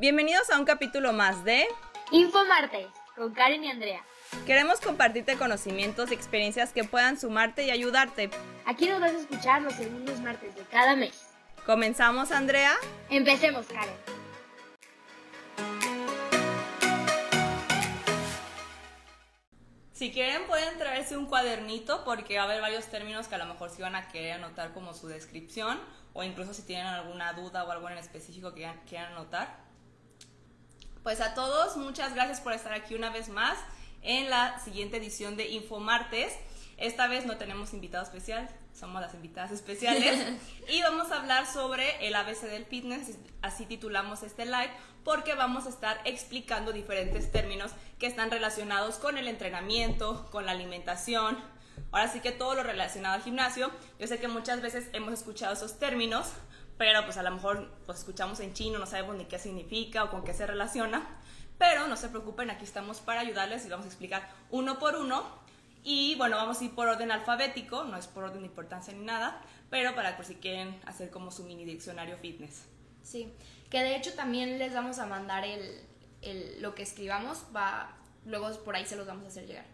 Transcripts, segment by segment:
Bienvenidos a un capítulo más de Infomarte con Karen y Andrea. Queremos compartirte conocimientos y experiencias que puedan sumarte y ayudarte. Aquí nos vas a escuchar los segundos martes de cada mes. ¿Comenzamos, Andrea? Empecemos, Karen. Si quieren pueden traerse un cuadernito porque va a haber varios términos que a lo mejor sí van a querer anotar como su descripción o incluso si tienen alguna duda o algo en específico que quieran anotar. Pues a todos, muchas gracias por estar aquí una vez más en la siguiente edición de Infomartes. Esta vez no tenemos invitado especial, somos las invitadas especiales. y vamos a hablar sobre el ABC del fitness, así titulamos este live, porque vamos a estar explicando diferentes términos que están relacionados con el entrenamiento, con la alimentación. Ahora sí que todo lo relacionado al gimnasio. Yo sé que muchas veces hemos escuchado esos términos, pero pues a lo mejor pues escuchamos en chino, no sabemos ni qué significa o con qué se relaciona, pero no se preocupen, aquí estamos para ayudarles y vamos a explicar uno por uno. Y bueno, vamos a ir por orden alfabético, no es por orden de importancia ni nada, pero para por si quieren hacer como su mini diccionario fitness. Sí, que de hecho también les vamos a mandar el, el, lo que escribamos, va, luego por ahí se los vamos a hacer llegar.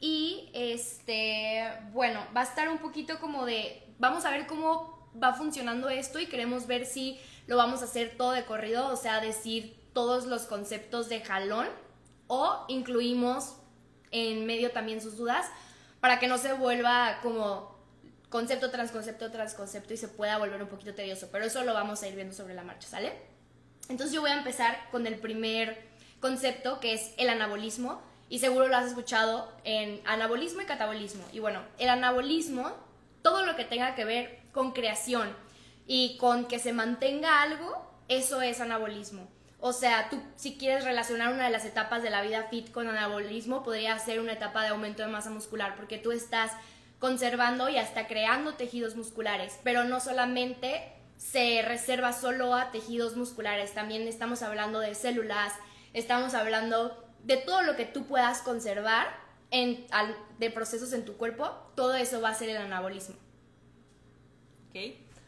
Y este, bueno, va a estar un poquito como de, vamos a ver cómo va funcionando esto y queremos ver si lo vamos a hacer todo de corrido, o sea, decir todos los conceptos de jalón o incluimos en medio también sus dudas para que no se vuelva como concepto tras concepto tras concepto y se pueda volver un poquito tedioso, pero eso lo vamos a ir viendo sobre la marcha, ¿sale? Entonces yo voy a empezar con el primer concepto que es el anabolismo y seguro lo has escuchado en anabolismo y catabolismo. Y bueno, el anabolismo, todo lo que tenga que ver con creación y con que se mantenga algo, eso es anabolismo. O sea, tú si quieres relacionar una de las etapas de la vida fit con anabolismo, podría ser una etapa de aumento de masa muscular, porque tú estás conservando y hasta creando tejidos musculares, pero no solamente se reserva solo a tejidos musculares, también estamos hablando de células, estamos hablando de todo lo que tú puedas conservar de procesos en tu cuerpo, todo eso va a ser el anabolismo.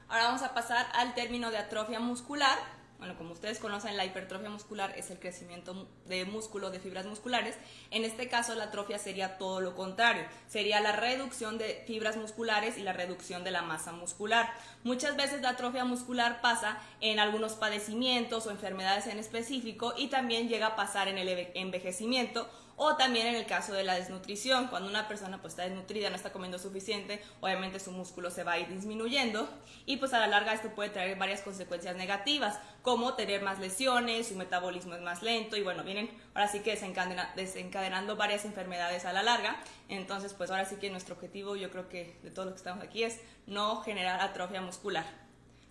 Ahora vamos a pasar al término de atrofia muscular. Bueno, como ustedes conocen, la hipertrofia muscular es el crecimiento de músculo, de fibras musculares. En este caso, la atrofia sería todo lo contrario. Sería la reducción de fibras musculares y la reducción de la masa muscular. Muchas veces la atrofia muscular pasa en algunos padecimientos o enfermedades en específico y también llega a pasar en el envejecimiento o también en el caso de la desnutrición, cuando una persona pues está desnutrida, no está comiendo suficiente, obviamente su músculo se va a ir disminuyendo y pues a la larga esto puede traer varias consecuencias negativas, como tener más lesiones, su metabolismo es más lento y bueno, vienen ahora sí que desencadenando varias enfermedades a la larga. Entonces pues ahora sí que nuestro objetivo yo creo que de todos los que estamos aquí es no generar atrofia muscular.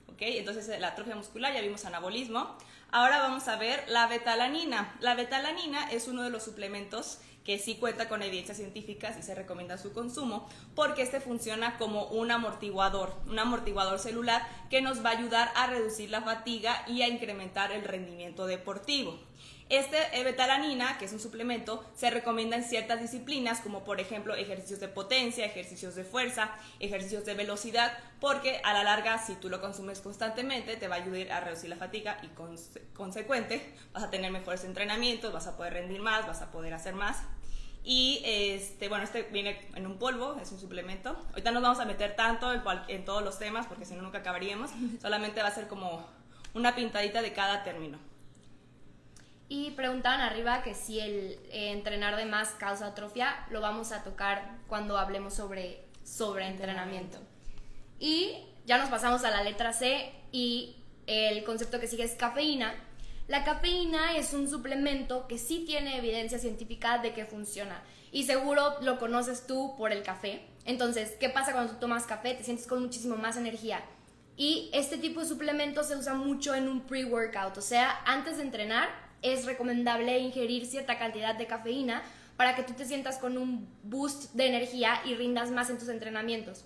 ¿Ok? Entonces la atrofia muscular ya vimos anabolismo. Ahora vamos a ver la betalanina. La betalanina es uno de los suplementos que sí cuenta con evidencias científicas y se recomienda su consumo porque este funciona como un amortiguador, un amortiguador celular que nos va a ayudar a reducir la fatiga y a incrementar el rendimiento deportivo. Este betalanina, que es un suplemento, se recomienda en ciertas disciplinas, como por ejemplo ejercicios de potencia, ejercicios de fuerza, ejercicios de velocidad, porque a la larga, si tú lo consumes constantemente, te va a ayudar a reducir la fatiga y consecuente vas a tener mejores entrenamientos, vas a poder rendir más, vas a poder hacer más. Y este, bueno, este viene en un polvo, es un suplemento. Ahorita no nos vamos a meter tanto en, en todos los temas porque si no nunca acabaríamos. Solamente va a ser como una pintadita de cada término. Y preguntaban arriba que si el eh, entrenar de más causa atrofia, lo vamos a tocar cuando hablemos sobre, sobre entrenamiento. Y ya nos pasamos a la letra C y el concepto que sigue es cafeína. La cafeína es un suplemento que sí tiene evidencia científica de que funciona. Y seguro lo conoces tú por el café. Entonces, ¿qué pasa cuando tú tomas café? Te sientes con muchísimo más energía. Y este tipo de suplemento se usa mucho en un pre-workout, o sea, antes de entrenar es recomendable ingerir cierta cantidad de cafeína para que tú te sientas con un boost de energía y rindas más en tus entrenamientos.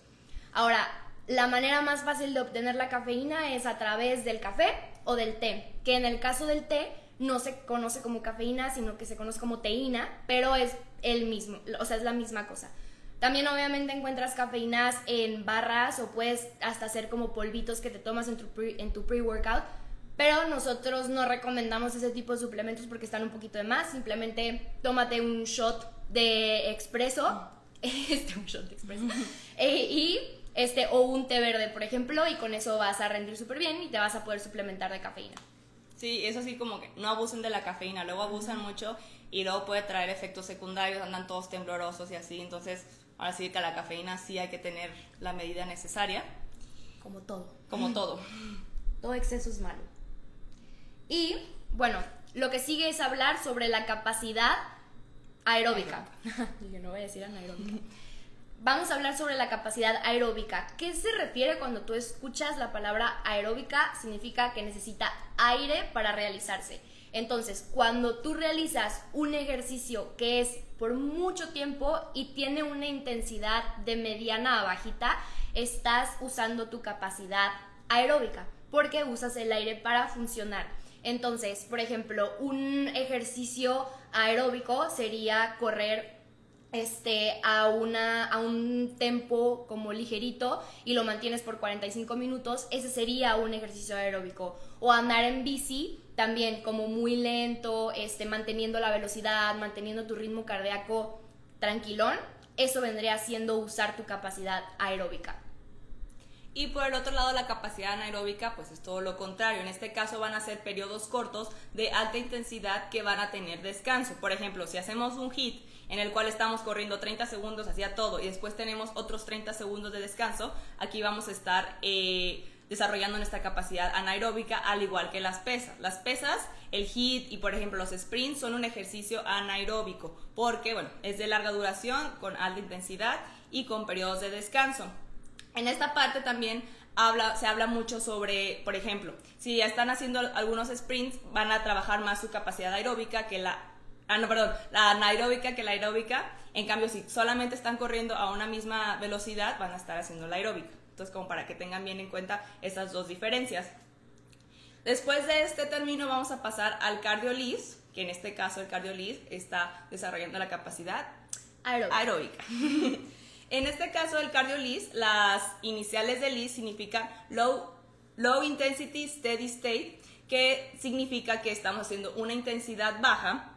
Ahora, la manera más fácil de obtener la cafeína es a través del café o del té, que en el caso del té no se conoce como cafeína, sino que se conoce como teína, pero es el mismo, o sea, es la misma cosa. También obviamente encuentras cafeínas en barras o puedes hasta hacer como polvitos que te tomas en tu pre-workout, Pero nosotros no recomendamos ese tipo de suplementos porque están un poquito de más. Simplemente tómate un shot de expreso. Este, un shot de expreso. Eh, y este, o un té verde, por ejemplo, y con eso vas a rendir súper bien y te vas a poder suplementar de cafeína. Sí, eso sí como que no abusen de la cafeína, luego abusan mucho y luego puede traer efectos secundarios, andan todos temblorosos y así, entonces ahora sí que la cafeína sí hay que tener la medida necesaria. Como todo. Como todo. Todo exceso es malo. Y bueno, lo que sigue es hablar sobre la capacidad aeróbica. Yo no voy a decir anaeróbica. Vamos a hablar sobre la capacidad aeróbica. ¿Qué se refiere cuando tú escuchas la palabra aeróbica? Significa que necesita aire para realizarse. Entonces, cuando tú realizas un ejercicio que es por mucho tiempo y tiene una intensidad de mediana a bajita, estás usando tu capacidad aeróbica porque usas el aire para funcionar. Entonces, por ejemplo, un ejercicio aeróbico sería correr este, a, una, a un tempo como ligerito y lo mantienes por 45 minutos, ese sería un ejercicio aeróbico. O andar en bici también como muy lento, este, manteniendo la velocidad, manteniendo tu ritmo cardíaco tranquilón, eso vendría siendo usar tu capacidad aeróbica. Y por el otro lado, la capacidad anaeróbica, pues es todo lo contrario. En este caso van a ser periodos cortos de alta intensidad que van a tener descanso. Por ejemplo, si hacemos un hit en el cual estamos corriendo 30 segundos hacia todo y después tenemos otros 30 segundos de descanso, aquí vamos a estar eh, desarrollando nuestra capacidad anaeróbica al igual que las pesas. Las pesas, el hit y por ejemplo los sprints son un ejercicio anaeróbico porque, bueno, es de larga duración, con alta intensidad y con periodos de descanso. En esta parte también habla, se habla mucho sobre, por ejemplo, si ya están haciendo algunos sprints, van a trabajar más su capacidad aeróbica que la, ah, no, perdón, la anaeróbica que la aeróbica. En cambio, si solamente están corriendo a una misma velocidad, van a estar haciendo la aeróbica. Entonces, como para que tengan bien en cuenta estas dos diferencias. Después de este término vamos a pasar al cardiolis, que en este caso el cardiolis está desarrollando la capacidad Aeróbica. aeróbica. En este caso del cardio LIS, las iniciales de LIS significan low, intensity steady state, que significa que estamos haciendo una intensidad baja,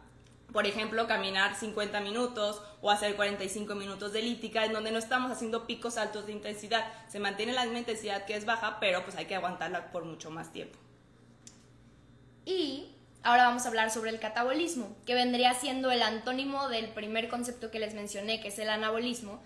por ejemplo, caminar 50 minutos o hacer 45 minutos de elíptica, en donde no estamos haciendo picos altos de intensidad. Se mantiene la misma intensidad que es baja, pero pues hay que aguantarla por mucho más tiempo. Y ahora vamos a hablar sobre el catabolismo, que vendría siendo el antónimo del primer concepto que les mencioné, que es el anabolismo,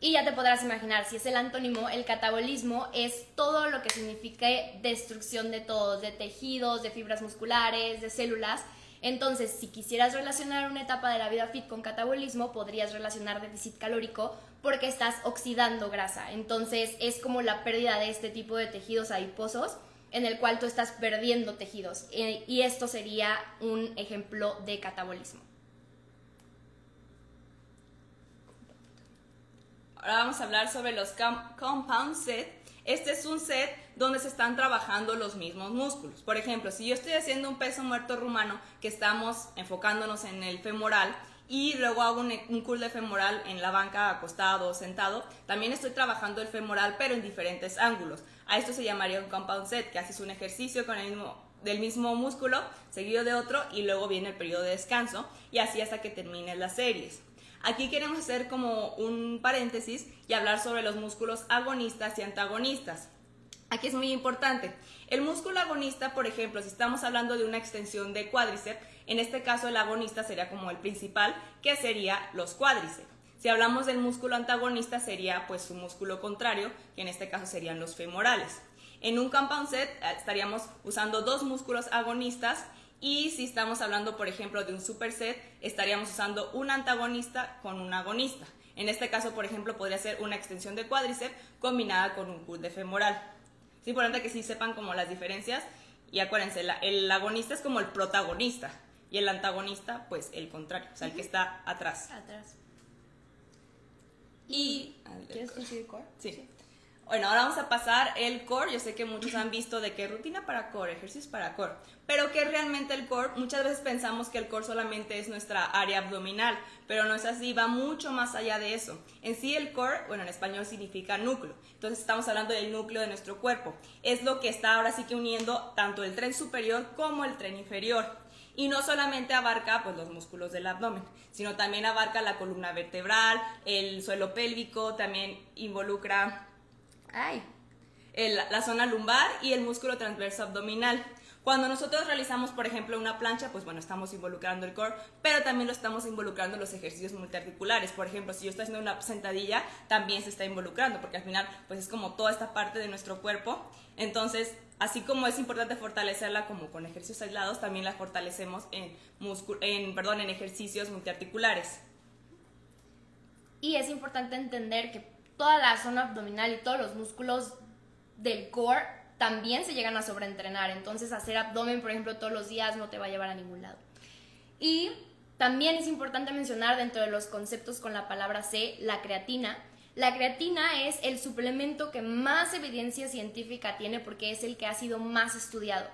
y ya te podrás imaginar, si es el antónimo, el catabolismo es todo lo que signifique destrucción de todos, de tejidos, de fibras musculares, de células. Entonces, si quisieras relacionar una etapa de la vida fit con catabolismo, podrías relacionar déficit calórico porque estás oxidando grasa. Entonces, es como la pérdida de este tipo de tejidos adiposos en el cual tú estás perdiendo tejidos. Eh, y esto sería un ejemplo de catabolismo. Ahora vamos a hablar sobre los compound set. Este es un set donde se están trabajando los mismos músculos. Por ejemplo, si yo estoy haciendo un peso muerto rumano, que estamos enfocándonos en el femoral, y luego hago un, un curl de femoral en la banca acostado o sentado, también estoy trabajando el femoral pero en diferentes ángulos. A esto se llamaría un compound set, que haces un ejercicio con el mismo, del mismo músculo, seguido de otro, y luego viene el periodo de descanso, y así hasta que termines las series. Aquí queremos hacer como un paréntesis y hablar sobre los músculos agonistas y antagonistas. Aquí es muy importante. El músculo agonista, por ejemplo, si estamos hablando de una extensión de cuádriceps, en este caso el agonista sería como el principal, que sería los cuádriceps. Si hablamos del músculo antagonista sería pues su músculo contrario, que en este caso serían los femorales. En un compound set eh, estaríamos usando dos músculos agonistas y si estamos hablando, por ejemplo, de un superset, estaríamos usando un antagonista con un agonista. En este caso, por ejemplo, podría ser una extensión de cuádriceps combinada con un curl de femoral. Es importante que sí sepan como las diferencias y acuérdense, el agonista es como el protagonista y el antagonista, pues el contrario, o sea, el que está atrás. Atrás. Y... ¿Quieres decir core? Sí. Bueno, ahora vamos a pasar el core. Yo sé que muchos han visto de qué rutina para core, ejercicios para core, pero que realmente el core, muchas veces pensamos que el core solamente es nuestra área abdominal, pero no es así, va mucho más allá de eso. En sí el core, bueno, en español significa núcleo, entonces estamos hablando del núcleo de nuestro cuerpo. Es lo que está ahora sí que uniendo tanto el tren superior como el tren inferior. Y no solamente abarca pues, los músculos del abdomen, sino también abarca la columna vertebral, el suelo pélvico, también involucra ay, la zona lumbar y el músculo transverso abdominal. Cuando nosotros realizamos, por ejemplo, una plancha, pues bueno, estamos involucrando el core, pero también lo estamos involucrando en los ejercicios multiarticulares. Por ejemplo, si yo estoy haciendo una sentadilla, también se está involucrando, porque al final, pues es como toda esta parte de nuestro cuerpo. Entonces, así como es importante fortalecerla como con ejercicios aislados, también la fortalecemos en, en, perdón, en ejercicios multiarticulares. Y es importante entender que toda la zona abdominal y todos los músculos del core también se llegan a sobreentrenar. Entonces hacer abdomen, por ejemplo, todos los días no te va a llevar a ningún lado. Y también es importante mencionar dentro de los conceptos con la palabra C, la creatina. La creatina es el suplemento que más evidencia científica tiene porque es el que ha sido más estudiado.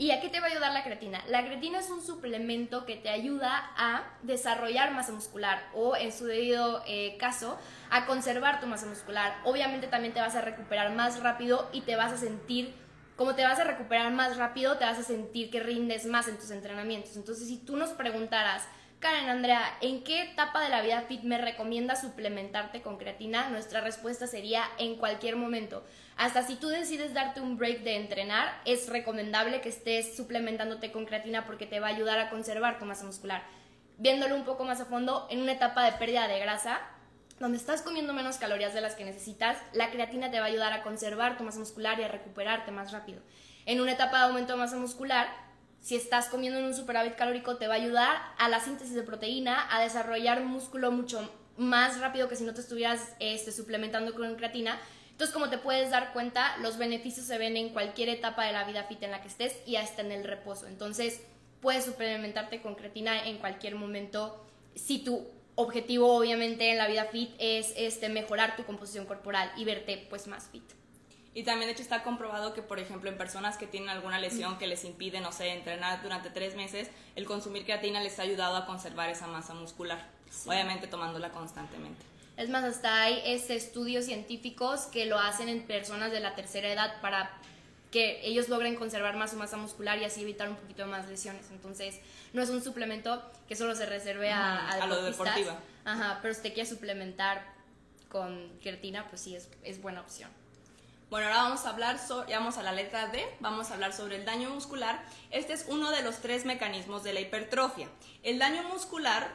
¿Y a qué te va a ayudar la creatina? La creatina es un suplemento que te ayuda a desarrollar masa muscular o, en su debido eh, caso, a conservar tu masa muscular. Obviamente también te vas a recuperar más rápido y te vas a sentir, como te vas a recuperar más rápido, te vas a sentir que rindes más en tus entrenamientos. Entonces, si tú nos preguntaras, Karen Andrea, ¿en qué etapa de la vida fit me recomienda suplementarte con creatina? Nuestra respuesta sería en cualquier momento. Hasta si tú decides darte un break de entrenar, es recomendable que estés suplementándote con creatina porque te va a ayudar a conservar tu masa muscular. Viéndolo un poco más a fondo, en una etapa de pérdida de grasa, donde estás comiendo menos calorías de las que necesitas, la creatina te va a ayudar a conservar tu masa muscular y a recuperarte más rápido. En una etapa de aumento de masa muscular, si estás comiendo en un superávit calórico, te va a ayudar a la síntesis de proteína, a desarrollar músculo mucho más rápido que si no te estuvieras este, suplementando con creatina. Entonces, como te puedes dar cuenta, los beneficios se ven en cualquier etapa de la vida fit en la que estés y hasta en el reposo. Entonces, puedes suplementarte con creatina en cualquier momento si tu objetivo obviamente en la vida fit es este mejorar tu composición corporal y verte pues más fit. Y también de hecho está comprobado que, por ejemplo, en personas que tienen alguna lesión que les impide, no sé, entrenar durante tres meses, el consumir creatina les ha ayudado a conservar esa masa muscular, obviamente tomándola constantemente. Es más, hasta hay este, estudios científicos que lo hacen en personas de la tercera edad para que ellos logren conservar más su masa muscular y así evitar un poquito más lesiones. Entonces, no es un suplemento que solo se reserve a, a, lo deportiva. Ajá, pero si te quieres suplementar con creatina, pues sí, es, es buena opción. Bueno, ahora vamos a hablar, sobre, vamos a la letra D, vamos a hablar sobre el daño muscular. Este es uno de los tres mecanismos de la hipertrofia. El daño muscular,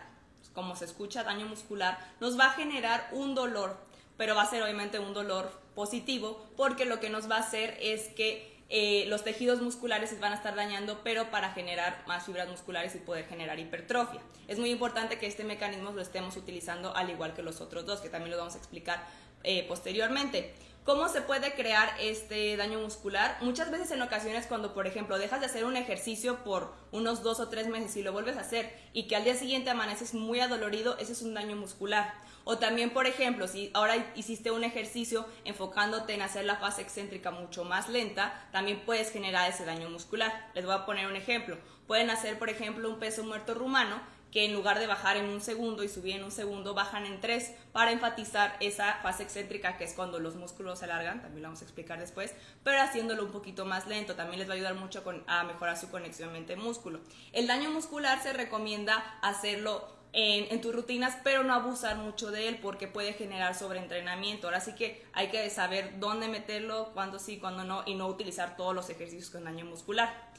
como se escucha, daño muscular, nos va a generar un dolor, pero va a ser obviamente un dolor positivo, porque lo que nos va a hacer es que eh, los tejidos musculares se van a estar dañando, pero para generar más fibras musculares y poder generar hipertrofia. Es muy importante que este mecanismo lo estemos utilizando al igual que los otros dos, que también lo vamos a explicar eh, posteriormente. ¿Cómo se puede crear este daño muscular? Muchas veces en ocasiones cuando, por ejemplo, dejas de hacer un ejercicio por unos dos o tres meses y lo vuelves a hacer y que al día siguiente amaneces muy adolorido, ese es un daño muscular. O también, por ejemplo, si ahora hiciste un ejercicio enfocándote en hacer la fase excéntrica mucho más lenta, también puedes generar ese daño muscular. Les voy a poner un ejemplo. Pueden hacer, por ejemplo, un peso muerto rumano que en lugar de bajar en un segundo y subir en un segundo, bajan en tres para enfatizar esa fase excéntrica que es cuando los músculos se alargan, también lo vamos a explicar después, pero haciéndolo un poquito más lento, también les va a ayudar mucho a mejorar su conexión mente-músculo. El daño muscular se recomienda hacerlo en, en, tus rutinas, pero no abusar mucho de él porque puede generar sobreentrenamiento. Ahora sí que hay que saber dónde meterlo, cuándo sí, cuándo no, y no utilizar todos los ejercicios con daño muscular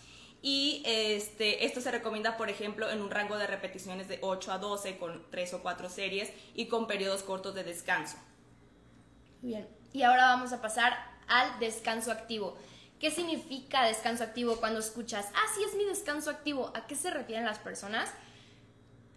y este, esto se recomienda, por ejemplo, en un rango de repeticiones de 8 a 12 con 3 o 4 series y con periodos cortos de descanso. Bien, y ahora vamos a pasar al descanso activo. ¿Qué significa descanso activo cuando escuchas, ah, sí es mi descanso activo? ¿A qué se refieren las personas?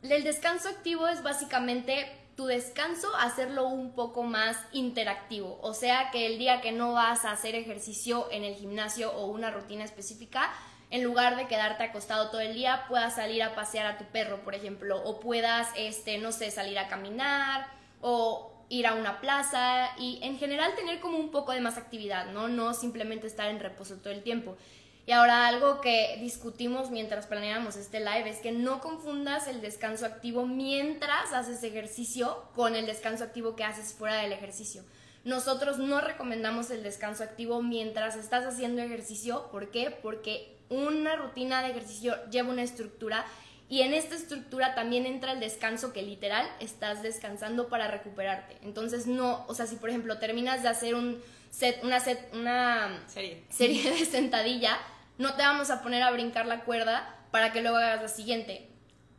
El descanso activo es básicamente tu descanso, hacerlo un poco más interactivo. O sea que el día que no vas a hacer ejercicio en el gimnasio o una rutina específica, en lugar de quedarte acostado todo el día, puedas salir a pasear a tu perro, por ejemplo, o puedas, este, no sé, salir a caminar, o ir a una plaza y en general tener como un poco de más actividad, ¿no? No simplemente estar en reposo todo el tiempo. Y ahora algo que discutimos mientras planeamos este live es que no confundas el descanso activo mientras haces ejercicio con el descanso activo que haces fuera del ejercicio. Nosotros no recomendamos el descanso activo mientras estás haciendo ejercicio. ¿Por qué? Porque una rutina de ejercicio lleva una estructura y en esta estructura también entra el descanso que literal estás descansando para recuperarte. Entonces no, o sea, si por ejemplo terminas de hacer un set, una set, una Serie. serie de sentadilla, no te vamos a poner a brincar la cuerda para que luego hagas la siguiente.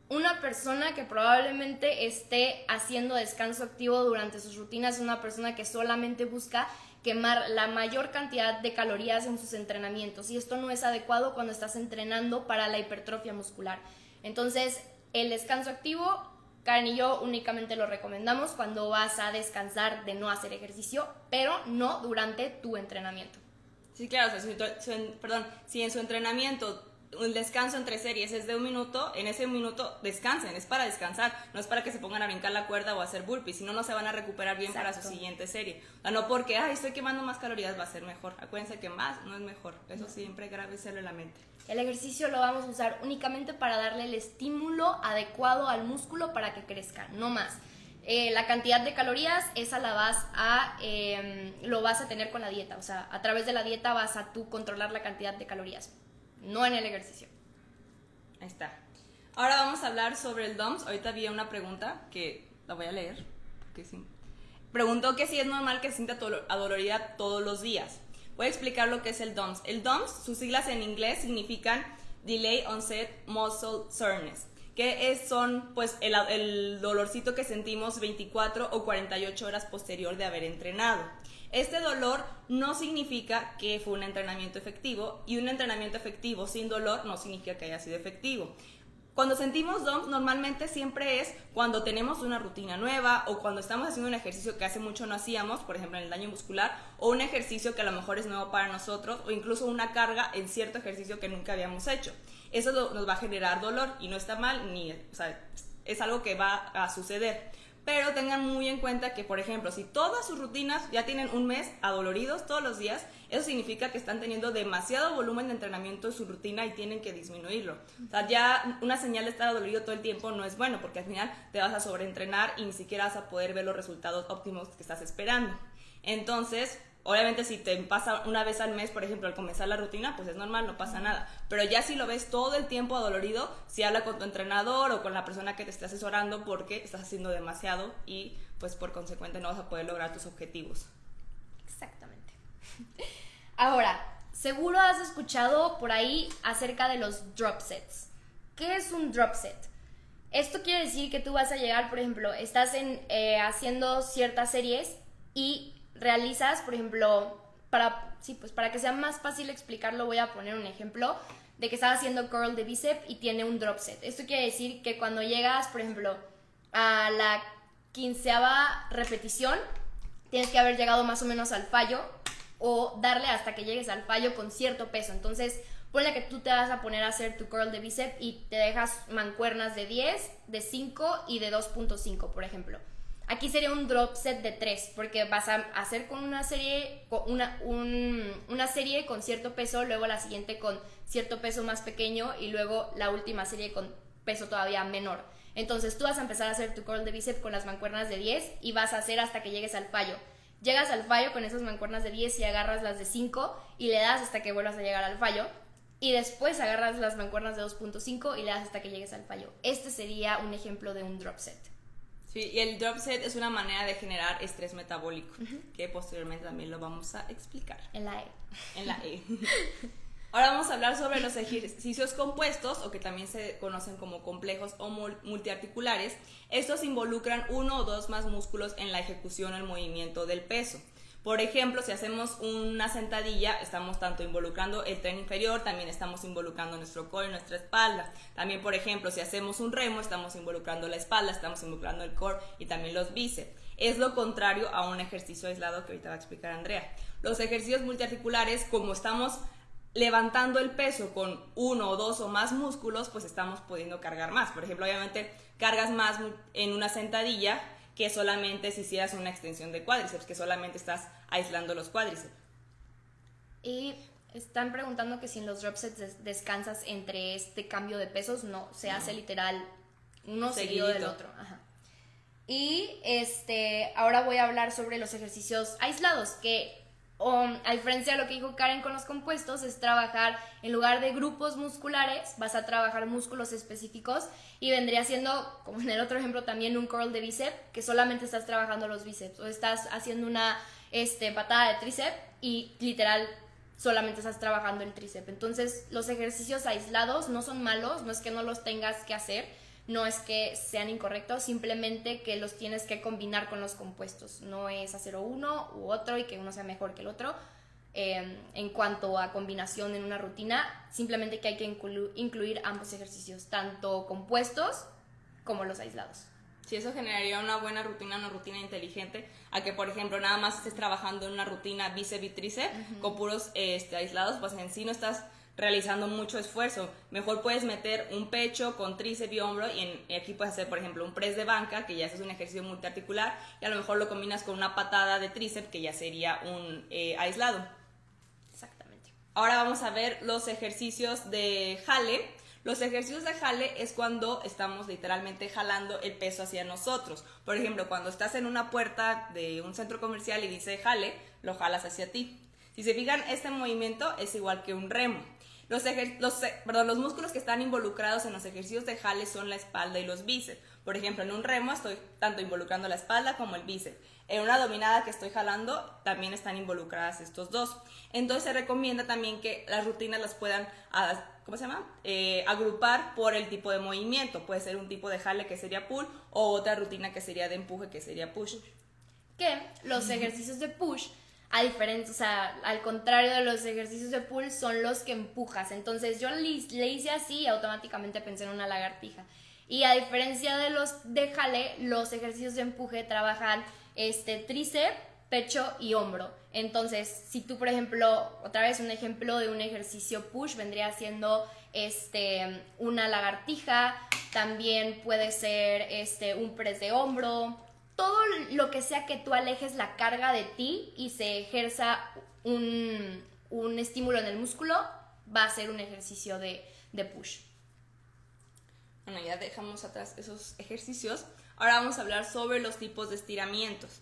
Una persona que probablemente esté haciendo descanso activo durante sus rutinas es una persona que solamente busca quemar la mayor cantidad de calorías en sus entrenamientos y esto no es adecuado cuando estás entrenando para la hipertrofia muscular. Entonces, el descanso activo, Karen y yo únicamente lo recomendamos cuando vas a descansar de no hacer ejercicio, pero no durante tu entrenamiento. Sí, claro, perdón, si en su entrenamiento un descanso entre series es de un minuto, en ese minuto descansen, es para descansar, no es para que se pongan a brincar la cuerda o a hacer burpees, si no, no se van a recuperar bien para su siguiente serie. O no porque, ay, estoy quemando más calorías, va a ser mejor. Acuérdense que más no es mejor, eso siempre grábeselo en la mente. El ejercicio lo vamos a usar únicamente para darle el estímulo adecuado al músculo para que crezca, no más. Eh, la cantidad de calorías, esa la vas a, eh, lo vas a tener con la dieta, o sea, a través de la dieta vas a tú controlar la cantidad de calorías, no en el ejercicio. Ahí está. Ahora vamos a hablar sobre el DOMS. Ahorita había una pregunta que la voy a leer. porque sí. Preguntó que si es normal que sienta tolo- adolorida todos los días. Voy a explicar lo que es el DOMS. El DOMS, sus siglas en inglés significan Delay Onset Muscle Soreness, que es, son pues el dolorcito que sentimos 24 o 48 horas posterior de haber entrenado. Este dolor no significa que fue un entrenamiento efectivo y un entrenamiento efectivo sin dolor no significa que haya sido efectivo. Cuando sentimos DOMS normalmente siempre es cuando tenemos una rutina nueva o cuando estamos haciendo un ejercicio que hace mucho no hacíamos, por ejemplo en el daño muscular, o un ejercicio que a lo mejor es nuevo para nosotros o incluso una carga en cierto ejercicio que nunca habíamos hecho. Eso nos va a generar dolor y no está mal, ni, o sea, es algo que va a suceder. Pero tengan muy en cuenta que, por ejemplo, si todas sus rutinas ya tienen un mes adoloridos todos los días, eso significa que están teniendo demasiado volumen de entrenamiento en su rutina y tienen que disminuirlo. O sea, ya una señal de estar adolorido todo el tiempo no es bueno porque al final te vas a sobreentrenar y ni siquiera vas a poder ver los resultados óptimos que estás esperando. Entonces, obviamente si te pasa una vez al mes, por ejemplo, al comenzar la rutina, pues es normal, no pasa nada. Pero ya si lo ves todo el tiempo adolorido, si habla con tu entrenador o con la persona que te esté asesorando porque estás haciendo demasiado y pues por consecuente no vas a poder lograr tus objetivos. Exactamente. Ahora, seguro has escuchado por ahí acerca de los drop sets. ¿Qué es un drop set? Esto quiere decir que tú vas a llegar, por ejemplo, estás en, eh, haciendo ciertas series y realizas, por ejemplo, para, sí, pues para que sea más fácil explicarlo, voy a poner un ejemplo de que estás haciendo curl de bíceps y tiene un drop set. Esto quiere decir que cuando llegas, por ejemplo, a la quinceava repetición, tienes que haber llegado más o menos al fallo o darle hasta que llegues al fallo con cierto peso. Entonces, ponle que tú te vas a poner a hacer tu curl de bíceps y te dejas mancuernas de 10, de 5 y de 2.5, por ejemplo. Aquí sería un drop set de 3, porque vas a hacer con una serie, con una, un- una serie con cierto peso, luego la siguiente con cierto peso más pequeño y luego la última serie con peso todavía menor. Entonces tú vas a empezar a hacer tu curl de bíceps con las mancuernas de 10 y vas a hacer hasta que llegues al fallo. Llegas al fallo con esas mancuernas de 10 y agarras las de 5 y le das hasta que vuelvas a llegar al fallo. Y después agarras las mancuernas de 2.5 y le das hasta que llegues al fallo. Este sería un ejemplo de un drop set. Sí, y el drop set es una manera de generar estrés metabólico, que posteriormente también lo vamos a explicar En la E. en la E. Ahora vamos a hablar sobre los ejercicios compuestos, o que también se conocen como complejos o mul- multiarticulares. Estos involucran uno o dos más músculos en la ejecución o el movimiento del peso. Por ejemplo, si hacemos una sentadilla, estamos tanto involucrando el tren inferior, también estamos involucrando nuestro core y nuestra espalda. También, por ejemplo, si hacemos un remo, estamos involucrando la espalda, estamos involucrando el core y también los bíceps. Es lo contrario a un ejercicio aislado que ahorita va a explicar Andrea. Los ejercicios multiarticulares, como estamos levantando el peso con uno o dos o más músculos, pues estamos pudiendo cargar más. Por ejemplo, obviamente cargas más en una sentadilla que solamente si hicieras una extensión de cuádriceps, que solamente estás aislando los cuádriceps. Y están preguntando que si en los drop sets descansas entre este cambio de pesos, no, se hace literal uno seguido del otro. Y este, ahora voy a hablar sobre los ejercicios aislados, que a diferencia de lo que dijo Karen con los compuestos, es trabajar en lugar de grupos musculares, vas a trabajar músculos específicos y vendría siendo, como en el otro ejemplo, también un curl de bíceps, que solamente estás trabajando los bíceps o estás haciendo una este, patada de tríceps y literal solamente estás trabajando el tríceps. Entonces, los ejercicios aislados no son malos, no es que no los tengas que hacer, no es que sean incorrectos, simplemente que los tienes que combinar con los compuestos. No es hacer uno u otro y que uno sea mejor que el otro. Em, en cuanto a combinación en una rutina, simplemente que hay que incluir ambos ejercicios, tanto compuestos como los aislados. Si eso generaría una buena rutina, una rutina inteligente, a que por ejemplo nada más estés trabajando en una rutina bíceps y tríceps con puros este, aislados, pues en sí no estás realizando mucho esfuerzo. Mejor puedes meter un pecho con tríceps y hombro y, aquí puedes hacer, por ejemplo, un press de banca, que ya es un ejercicio multiarticular, y a lo mejor lo combinas con una patada de tríceps, que ya sería un eh, aislado. Exactamente. Ahora vamos a ver los ejercicios de jale. Los ejercicios de jale es cuando estamos literalmente jalando el peso hacia nosotros. Por ejemplo, cuando estás en una puerta de un centro comercial y dice jale, lo jalas hacia ti. Si se fijan, este movimiento es igual que un remo. Los, los, perdón, los músculos que están involucrados en los ejercicios de jale son la espalda y los bíceps. Por ejemplo, en un remo estoy tanto involucrando la espalda como el bíceps. En una dominada que estoy jalando también están involucradas estos dos. Entonces se recomienda también que las rutinas las puedan, ah, ¿cómo se llama? Eh, agrupar por el tipo de movimiento. Puede ser un tipo de jale que sería pull o otra rutina que sería de empuje que sería push. Que los ejercicios de push a diferencia, o sea, al contrario de los ejercicios de pull, son los que empujas. Entonces yo le, hice así y automáticamente pensé en una lagartija. Y a diferencia de los de jale, los ejercicios de empuje trabajan este tríceps, pecho y hombro. Entonces, si tú, por ejemplo, otra vez un ejemplo de un ejercicio push vendría siendo este una lagartija, también puede ser este un press de hombro, todo lo que sea que tú alejes la carga de ti y se ejerza un, estímulo en el músculo, va a ser un ejercicio de, de push. Bueno, ya dejamos atrás esos ejercicios. Ahora vamos a hablar sobre los tipos de estiramientos.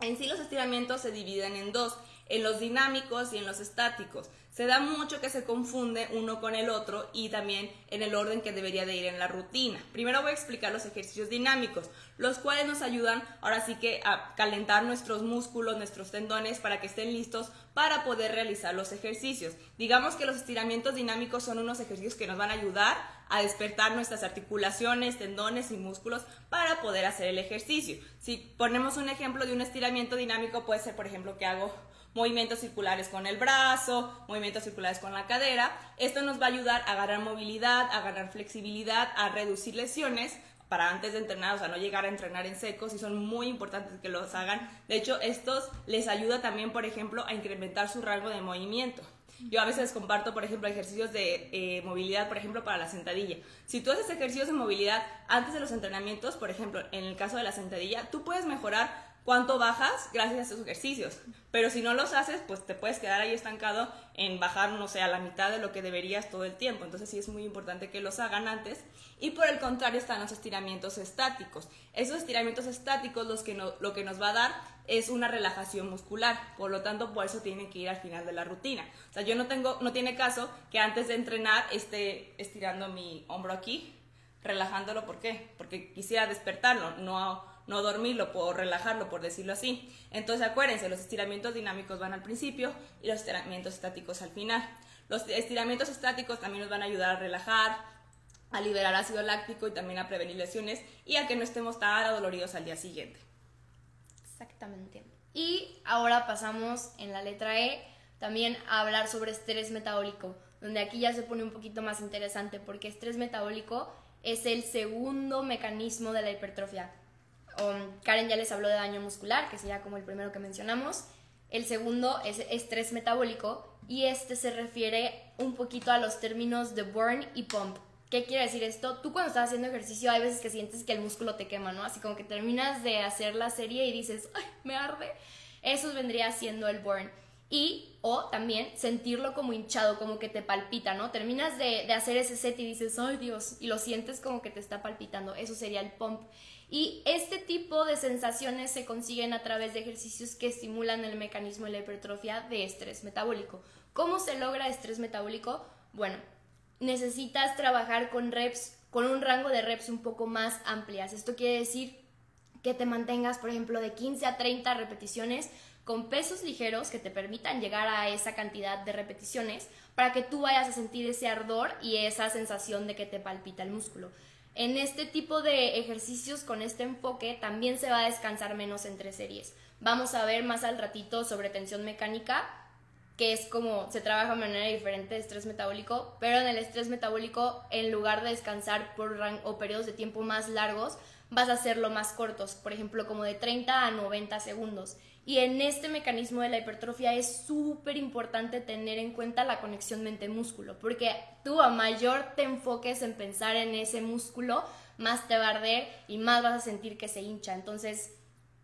En sí los estiramientos se dividen en dos, en los dinámicos y en los estáticos. Se da mucho que se confunde uno con el otro y también en el orden que debería de ir en la rutina. Primero voy a explicar los ejercicios dinámicos, los cuales nos ayudan ahora sí que a calentar nuestros músculos, nuestros tendones para que estén listos para poder realizar los ejercicios. Digamos que los estiramientos dinámicos son unos ejercicios que nos van a ayudar a despertar nuestras articulaciones, tendones y músculos para poder hacer el ejercicio. Si ponemos un ejemplo de un estiramiento dinámico, puede ser, por ejemplo, que hago movimientos circulares con el brazo, movimientos circulares con la cadera. Esto nos va a ayudar a ganar movilidad, a ganar flexibilidad, a reducir lesiones para antes de entrenar, o sea, no llegar a entrenar en secos y son muy importantes que los hagan. De hecho, estos les ayuda también, por ejemplo, a incrementar su rango de movimiento. Yo a veces comparto, por ejemplo, ejercicios de eh, movilidad, por ejemplo, para la sentadilla. Si tú haces ejercicios de movilidad antes de los entrenamientos, por ejemplo, en el caso de la sentadilla, tú puedes mejorar cuánto bajas gracias a esos ejercicios. Pero si no los haces, pues te puedes quedar ahí estancado en bajar, no sé, a la mitad de lo que deberías todo el tiempo. Entonces sí es muy importante que los hagan antes. Y por el contrario están los estiramientos estáticos. Esos estiramientos estáticos los que lo que nos va a dar es una relajación muscular. Por lo tanto, por eso tienen que ir al final de la rutina. O sea, yo no tengo, no tiene caso que antes de entrenar esté estirando mi hombro aquí, relajándolo. ¿Por qué? Porque quisiera despertarlo, no no dormirlo, por relajarlo, por decirlo así. Entonces acuérdense, los estiramientos dinámicos van al principio y los estiramientos estáticos al final. Los estiramientos estáticos también nos van a ayudar a relajar, a liberar ácido láctico y también a prevenir lesiones y a que no estemos tan adoloridos al día siguiente. Exactamente. Y ahora pasamos en la letra E también a hablar sobre estrés metabólico, donde aquí ya se pone un poquito más interesante porque estrés metabólico es el segundo mecanismo de la hipertrofia. Karen ya les habló de daño muscular, que sería como el primero que mencionamos. El segundo es estrés metabólico y este se refiere un poquito a los términos de burn y pump. ¿Qué quiere decir esto? Tú cuando estás haciendo ejercicio hay veces que sientes que el músculo te quema, ¿no? Así como que terminas de hacer la serie y dices, ay, me arde. Eso vendría siendo el burn. Y, o también sentirlo como hinchado, como que te palpita, ¿no? Terminas de, de hacer ese set y dices, ay Dios, y lo sientes como que te está palpitando. Eso sería el pump. Y este tipo de sensaciones se consiguen a través de ejercicios que estimulan el mecanismo de la hipertrofia de estrés metabólico. ¿Cómo se logra estrés metabólico? Bueno, necesitas trabajar con reps, con un rango de reps un poco más amplias. Esto quiere decir que te mantengas, por ejemplo, de 15 a 30 repeticiones con pesos ligeros que te permitan llegar a esa cantidad de repeticiones para que tú vayas a sentir ese ardor y esa sensación de que te palpita el músculo. En este tipo de ejercicios con este enfoque también se va a descansar menos entre series. Vamos a ver más al ratito sobre tensión mecánica, que es como se trabaja de manera diferente de estrés metabólico, pero en el estrés metabólico, en lugar de descansar por o periodos de tiempo más largos, vas a hacerlo más cortos, por ejemplo, como de 30 a 90 segundos. Y en este mecanismo de la hipertrofia es súper importante tener en cuenta la conexión mente-músculo, porque tú a mayor te enfoques en pensar en ese músculo, más te va a arder y más vas a sentir que se hincha. Entonces,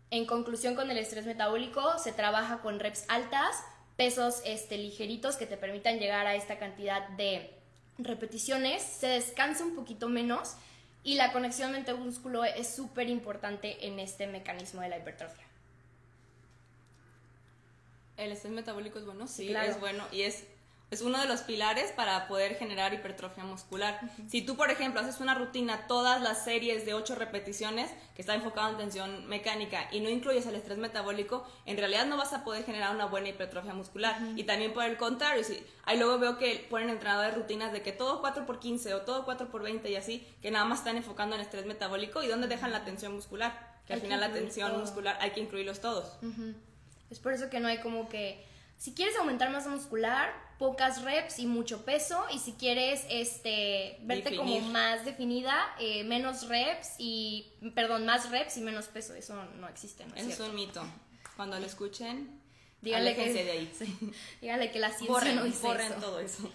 en conclusión con el estrés metabólico, se trabaja con reps altas, pesos este, ligeritos que te permitan llegar a esta cantidad de repeticiones, se descansa un poquito menos y la conexión mente-músculo es súper importante en este mecanismo de la hipertrofia. El estrés metabólico es bueno, sí, es bueno y es, es uno de los pilares para poder generar hipertrofia muscular. Si tú, por ejemplo, haces una rutina, todas las series de 8 repeticiones que está enfocado en tensión mecánica y no incluyes el estrés metabólico, en realidad no vas a poder generar una buena hipertrofia muscular. Y también por el contrario, si, ahí luego veo que ponen entrenadores rutinas de que todo 4x15 o todo 4x20 y así, que nada más están enfocando en estrés metabólico y dónde dejan la tensión muscular. Que al final la tensión muscular hay que incluirlos todos. Es por eso que no hay como que, si quieres aumentar masa muscular, pocas reps y mucho peso, y si quieres este, verte como más definida, eh, menos reps y, perdón, más reps y menos peso, eso no existe, ¿no es, es un mito. Cuando lo escuchen, díganle que, de ahí. díganle que la ciencia borren, no dice borren todo eso.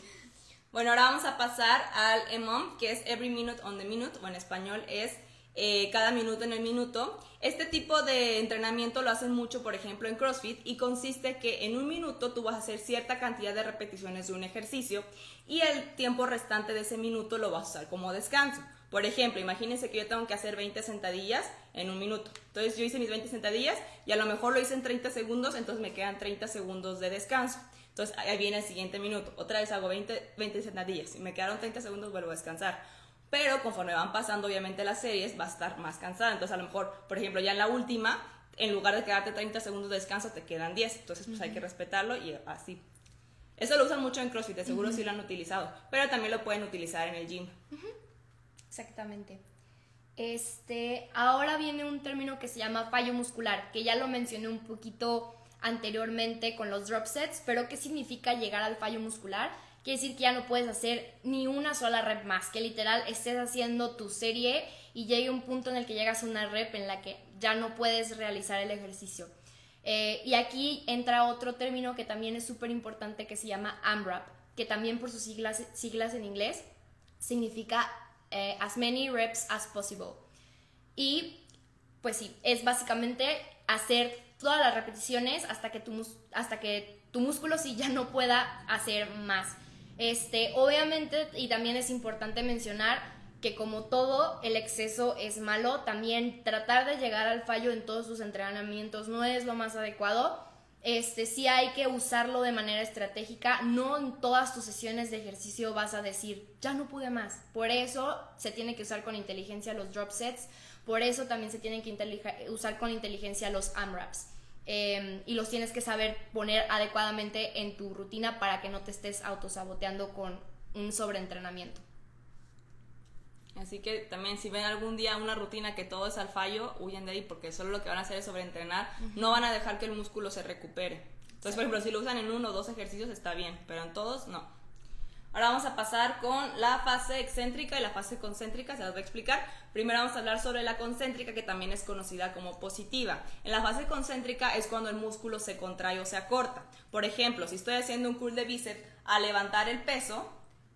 Bueno, ahora vamos a pasar al EMOM, que es Every Minute on the Minute, o en español es eh, cada minuto en el minuto. Este tipo de entrenamiento lo hacen mucho, por ejemplo, en CrossFit y consiste que en un minuto tú vas a hacer cierta cantidad de repeticiones de un ejercicio y el tiempo restante de ese minuto lo vas a usar como descanso. Por ejemplo, imagínense que yo tengo que hacer 20 sentadillas en un minuto. Entonces yo hice mis 20 sentadillas y a lo mejor lo hice en 30 segundos, entonces me quedan 30 segundos de descanso. Entonces ahí viene el siguiente minuto. Otra vez hago 20, 20 sentadillas. y me quedaron 30 segundos, vuelvo a descansar pero conforme van pasando obviamente las series va a estar más cansada. Entonces a lo mejor, por ejemplo, ya en la última, en lugar de quedarte 30 segundos de descanso, te quedan 10. Entonces pues hay que respetarlo y así. Eso lo usan mucho en CrossFit, de seguro sí lo han utilizado, pero también lo pueden utilizar en el gym. Exactamente. Este, ahora viene un término que se llama fallo muscular, que ya lo mencioné un poquito anteriormente con los drop sets, pero ¿qué significa llegar al fallo muscular? Quiere decir que ya no puedes hacer ni una sola rep más, que literal estés haciendo tu serie y llegue un punto en el que llegas a una rep en la que ya no puedes realizar el ejercicio. Eh, y aquí entra otro término que también es súper importante que se llama AMRAP, que también por sus siglas, siglas en inglés significa eh, as many reps as possible. Y pues sí, es básicamente hacer todas las repeticiones hasta que tu, hasta que tu músculo sí ya no pueda hacer más. Este, obviamente, y también es importante mencionar que como todo el exceso es malo, también tratar de llegar al fallo en todos sus entrenamientos no es lo más adecuado. Este, sí hay que usarlo de manera estratégica, no en todas tus sesiones de ejercicio vas a decir, ya no pude más. Por eso se tiene que usar con inteligencia los drop sets, por eso también se tienen que usar con inteligencia los AMRAPs. Em, y los tienes que saber poner adecuadamente en tu rutina para que no te estés autosaboteando con un sobreentrenamiento. Así que también si ven algún día una rutina que todo es al fallo, huyen de ahí porque solo lo que van a hacer es sobreentrenar, no van a dejar que el músculo se recupere. Entonces, por ejemplo, si lo usan en uno o dos ejercicios está bien, pero en todos no. Ahora vamos a pasar con la fase excéntrica y la fase concéntrica, se las voy a explicar. Primero vamos a hablar sobre la concéntrica, que también es conocida como positiva. En la fase concéntrica es cuando el músculo se contrae o se acorta. Por ejemplo, si estoy haciendo un curl de bíceps, al levantar el peso,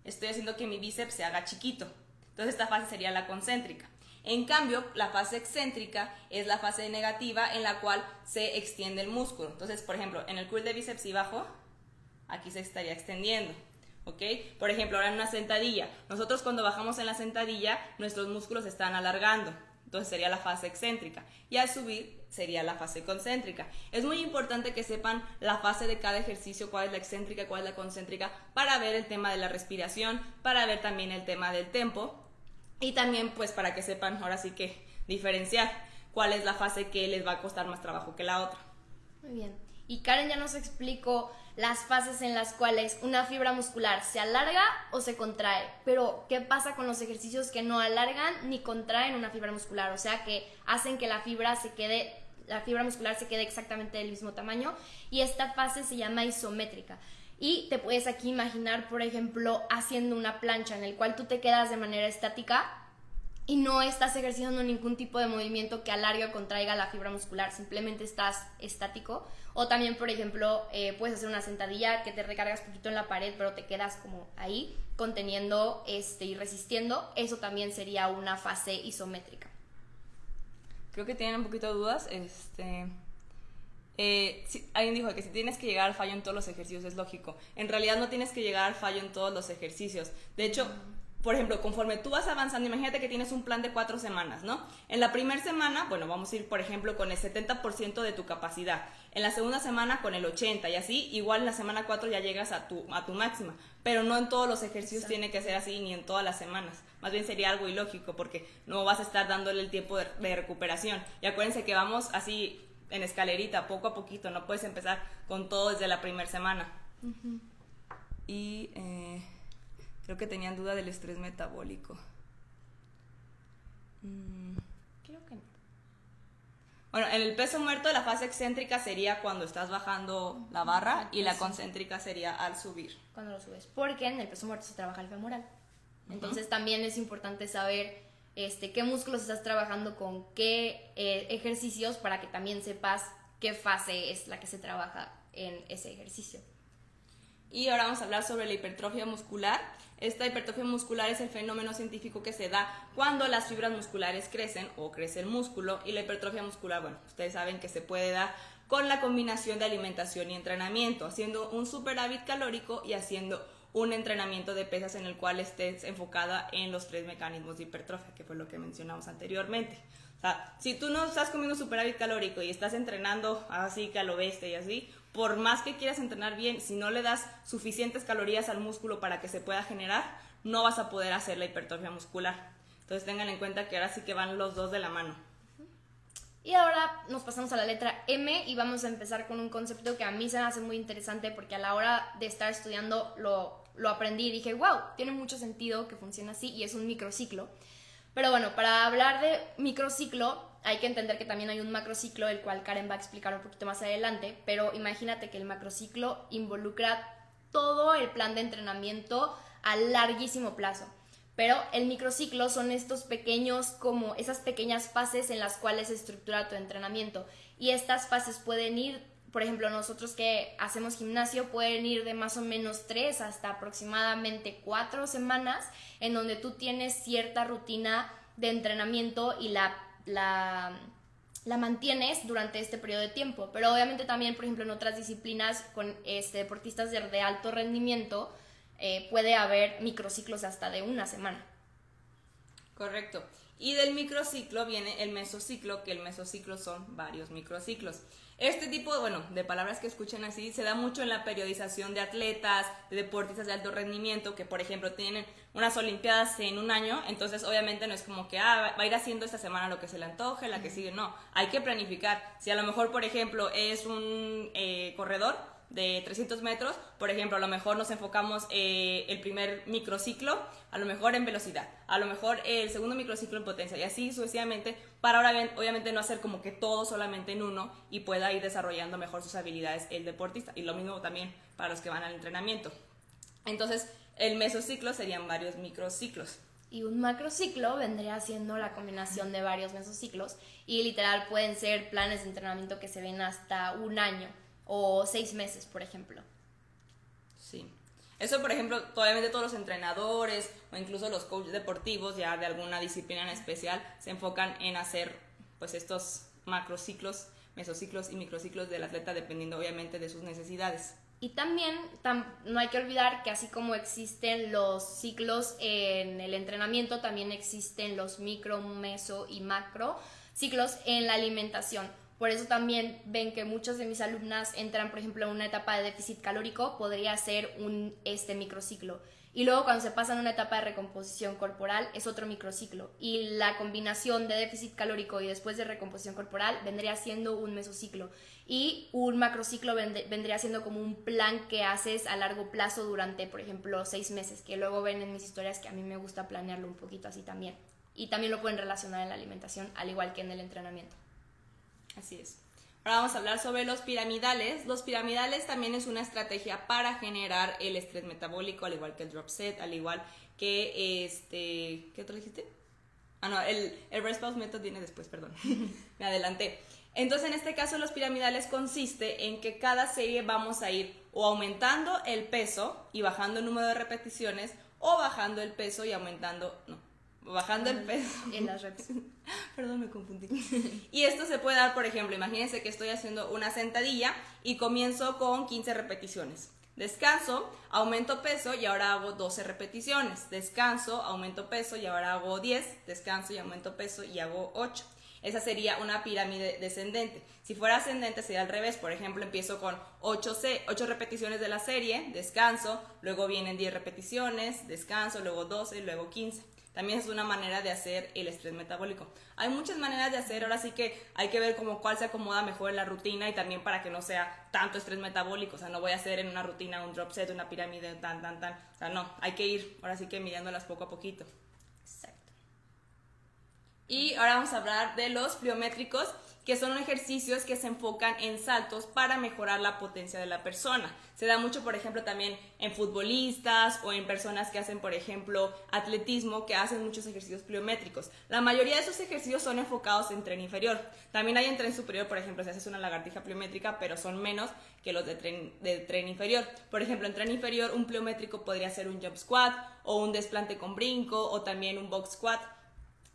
estoy haciendo que mi bíceps se haga chiquito. Entonces esta fase sería la concéntrica. En cambio, la fase excéntrica es la fase negativa en la cual se extiende el músculo. Entonces, por ejemplo, en el curl de bíceps y bajo, aquí se estaría extendiendo. ¿Ok? Por ejemplo, ahora en una sentadilla. Nosotros cuando bajamos en la sentadilla, nuestros músculos están alargando. Entonces sería la fase excéntrica. Y al subir sería la fase concéntrica. Es muy importante que sepan la fase de cada ejercicio, cuál es la excéntrica, cuál es la concéntrica, para ver el tema de la respiración, para ver también el tema del tempo y también pues para que sepan ahora sí que diferenciar cuál es la fase que les va a costar más trabajo que la otra. Muy bien. Y Karen ya nos explicó las fases en las cuales una fibra muscular se alarga o se contrae. Pero, ¿qué pasa con los ejercicios que no alargan ni contraen una fibra muscular? O sea, que hacen que la fibra se quede la fibra muscular se quede exactamente del mismo tamaño y esta fase se llama isométrica. Y te puedes aquí imaginar, por ejemplo, haciendo una plancha en el cual tú te quedas de manera estática y no estás ejerciendo ningún tipo de movimiento que alargue o contraiga la fibra muscular, simplemente estás estático. O también, por ejemplo, eh, puedes hacer una sentadilla que te recargas poquito en la pared, pero te quedas como ahí, conteniendo este, y resistiendo. Eso también sería una fase isométrica. Creo que tienen un poquito de dudas. Este, eh, alguien dijo que si tienes que llegar al fallo en todos los ejercicios es lógico. En realidad no tienes que llegar al fallo en todos los ejercicios. De hecho, por ejemplo, conforme tú vas avanzando, imagínate que tienes un plan de cuatro semanas, ¿no? En la primera semana, bueno, vamos a ir, por ejemplo, con el 70% de tu capacidad. En la segunda semana con el 80% y así, igual en la semana 4 ya llegas a tu, a tu máxima. Pero no en todos los ejercicios tiene que ser así, ni en todas las semanas. Más bien sería algo ilógico porque no vas a estar dándole el tiempo de, recuperación. Y acuérdense que vamos así en escalerita, poco a poquito, no puedes empezar con todo desde la primera semana. Y... Eh, Creo que tenían duda del estrés metabólico. Mm. Creo que no. Bueno, en el peso muerto la fase excéntrica sería cuando estás bajando la barra y la concéntrica sería al subir. Cuando lo subes. Porque en el peso muerto se trabaja el femoral. Entonces también es importante saber este, qué músculos estás trabajando con qué eh, ejercicios para que también sepas qué fase es la que se trabaja en ese ejercicio. Y ahora vamos a hablar sobre la hipertrofia muscular. Esta hipertrofia muscular es el fenómeno científico que se da cuando las fibras musculares crecen o crece el músculo y la hipertrofia muscular, bueno, ustedes saben que se puede dar con la combinación de alimentación y entrenamiento, haciendo un superávit calórico y haciendo un entrenamiento de pesas en el cual estés enfocada en los tres mecanismos de hipertrofia, que fue lo que mencionamos anteriormente. O sea, si tú no estás comiendo superávit calórico y estás entrenando así que a lo bestia y así, por más que quieras entrenar bien, si no le das suficientes calorías al músculo para que se pueda generar, no vas a poder hacer la hipertrofia muscular. Entonces tengan en cuenta que ahora sí que van los dos de la mano. Y ahora nos pasamos a la letra M y vamos a empezar con un concepto que a mí se me hace muy interesante porque a la hora de estar estudiando lo, lo aprendí y dije, wow, tiene mucho sentido que funcione así y es un microciclo. Pero bueno, para hablar de microciclo, hay que entender que también hay un macrociclo, el cual Karen va a explicar un poquito más adelante, pero imagínate que el macrociclo involucra todo el plan de entrenamiento a larguísimo plazo. Pero el microciclo son estos pequeños, como esas pequeñas fases en las cuales se estructura tu entrenamiento. Y estas fases pueden ir, por ejemplo, nosotros que hacemos gimnasio, pueden ir de más o menos tres hasta aproximadamente cuatro semanas, en donde tú tienes cierta rutina de entrenamiento y la la, la mantienes durante este periodo de tiempo. Pero obviamente también, por ejemplo, en otras disciplinas con este, deportistas de, alto rendimiento, eh, puede haber microciclos hasta de una semana. Correcto. Y del microciclo viene el mesociclo, que el mesociclo son varios microciclos. Este tipo, bueno, de palabras que escuchen así se da mucho en la periodización de atletas, de deportistas de alto rendimiento, que por ejemplo tienen unas olimpiadas en un año, entonces obviamente no es como que, ah, va a ir haciendo esta semana lo que se le antoje, la que sigue, no, hay que planificar. Si a lo mejor, por ejemplo, es un eh, corredor, de 300 metros, por ejemplo, a lo mejor nos enfocamos eh, el primer microciclo, a lo mejor en velocidad, a lo mejor el segundo microciclo en potencia y así sucesivamente, para ahora obviamente no hacer como que todo solamente en uno y pueda ir desarrollando mejor sus habilidades el deportista y lo mismo también para los que van al entrenamiento. Entonces, el mesociclo serían varios microciclos. Y un macrociclo vendría siendo la combinación de varios mesociclos y literal pueden ser planes de entrenamiento que se ven hasta un año o seis meses, por ejemplo. Sí. Eso, por ejemplo, obviamente todos los entrenadores o incluso los coaches deportivos ya de alguna disciplina en especial se enfocan en hacer pues estos macrociclos, mesociclos y microciclos del atleta dependiendo obviamente de sus necesidades. Y también no hay que olvidar que así como existen los ciclos en el entrenamiento, también existen los micro, meso y macro ciclos en la alimentación. Por eso también ven que muchas de mis alumnas entran, por ejemplo, en una etapa de déficit calórico, podría ser un este microciclo. Y luego cuando se pasan a una etapa de recomposición corporal es otro microciclo. Y la combinación de déficit calórico y después de recomposición corporal vendría siendo un mesociclo. Y un macrociclo vendría siendo como un plan que haces a largo plazo durante, por ejemplo, seis meses, que luego ven en mis historias que a mí me gusta planearlo un poquito así también. Y también lo pueden relacionar en la alimentación, al igual que en el entrenamiento. Así es. Ahora vamos a hablar sobre los piramidales. Los piramidales también es una estrategia para generar el estrés metabólico, al igual que el drop set, al igual que este... ¿Qué otro dijiste? Ah, no, el, el rest pause method viene después, perdón. Me adelanté. Entonces, en este caso, los piramidales consiste en que cada serie vamos a ir o aumentando el peso y bajando el número de repeticiones, o bajando el peso y aumentando, no, bajando el peso. En las reps. Perdón, me confundí. Y esto se puede dar, por ejemplo, imagínense que estoy haciendo una sentadilla y comienzo con 15 repeticiones. Descanso, aumento peso y ahora hago 12 repeticiones. Descanso, aumento peso y ahora hago 10. Descanso y aumento peso y hago 8. Esa sería una pirámide descendente. Si fuera ascendente sería al revés. Por ejemplo, empiezo con 8, 8 repeticiones de la serie, descanso, luego vienen 10 repeticiones, descanso, luego 12, luego 15. También es una manera de hacer el estrés metabólico. Hay muchas maneras de hacer, ahora sí que hay que ver como cuál se acomoda mejor en la rutina y también para que no sea tanto estrés metabólico. O sea, no voy a hacer en una rutina un drop set, una pirámide, tan, tan, tan. O sea, no, hay que ir ahora sí que midiéndolas poco a poquito. Exacto. Y ahora vamos a hablar de los pliométricos que son ejercicios que se enfocan en saltos para mejorar la potencia de la persona. Se da mucho, por ejemplo, también en futbolistas o en personas que hacen, por ejemplo, atletismo, que hacen muchos ejercicios pliométricos. La mayoría de esos ejercicios son enfocados en tren inferior. También hay en tren superior, por ejemplo, si haces una lagartija pliométrica, pero son menos que los de tren, de tren inferior. Por ejemplo, en tren inferior, un pliométrico podría ser un jump squat o un desplante con brinco o también un box squat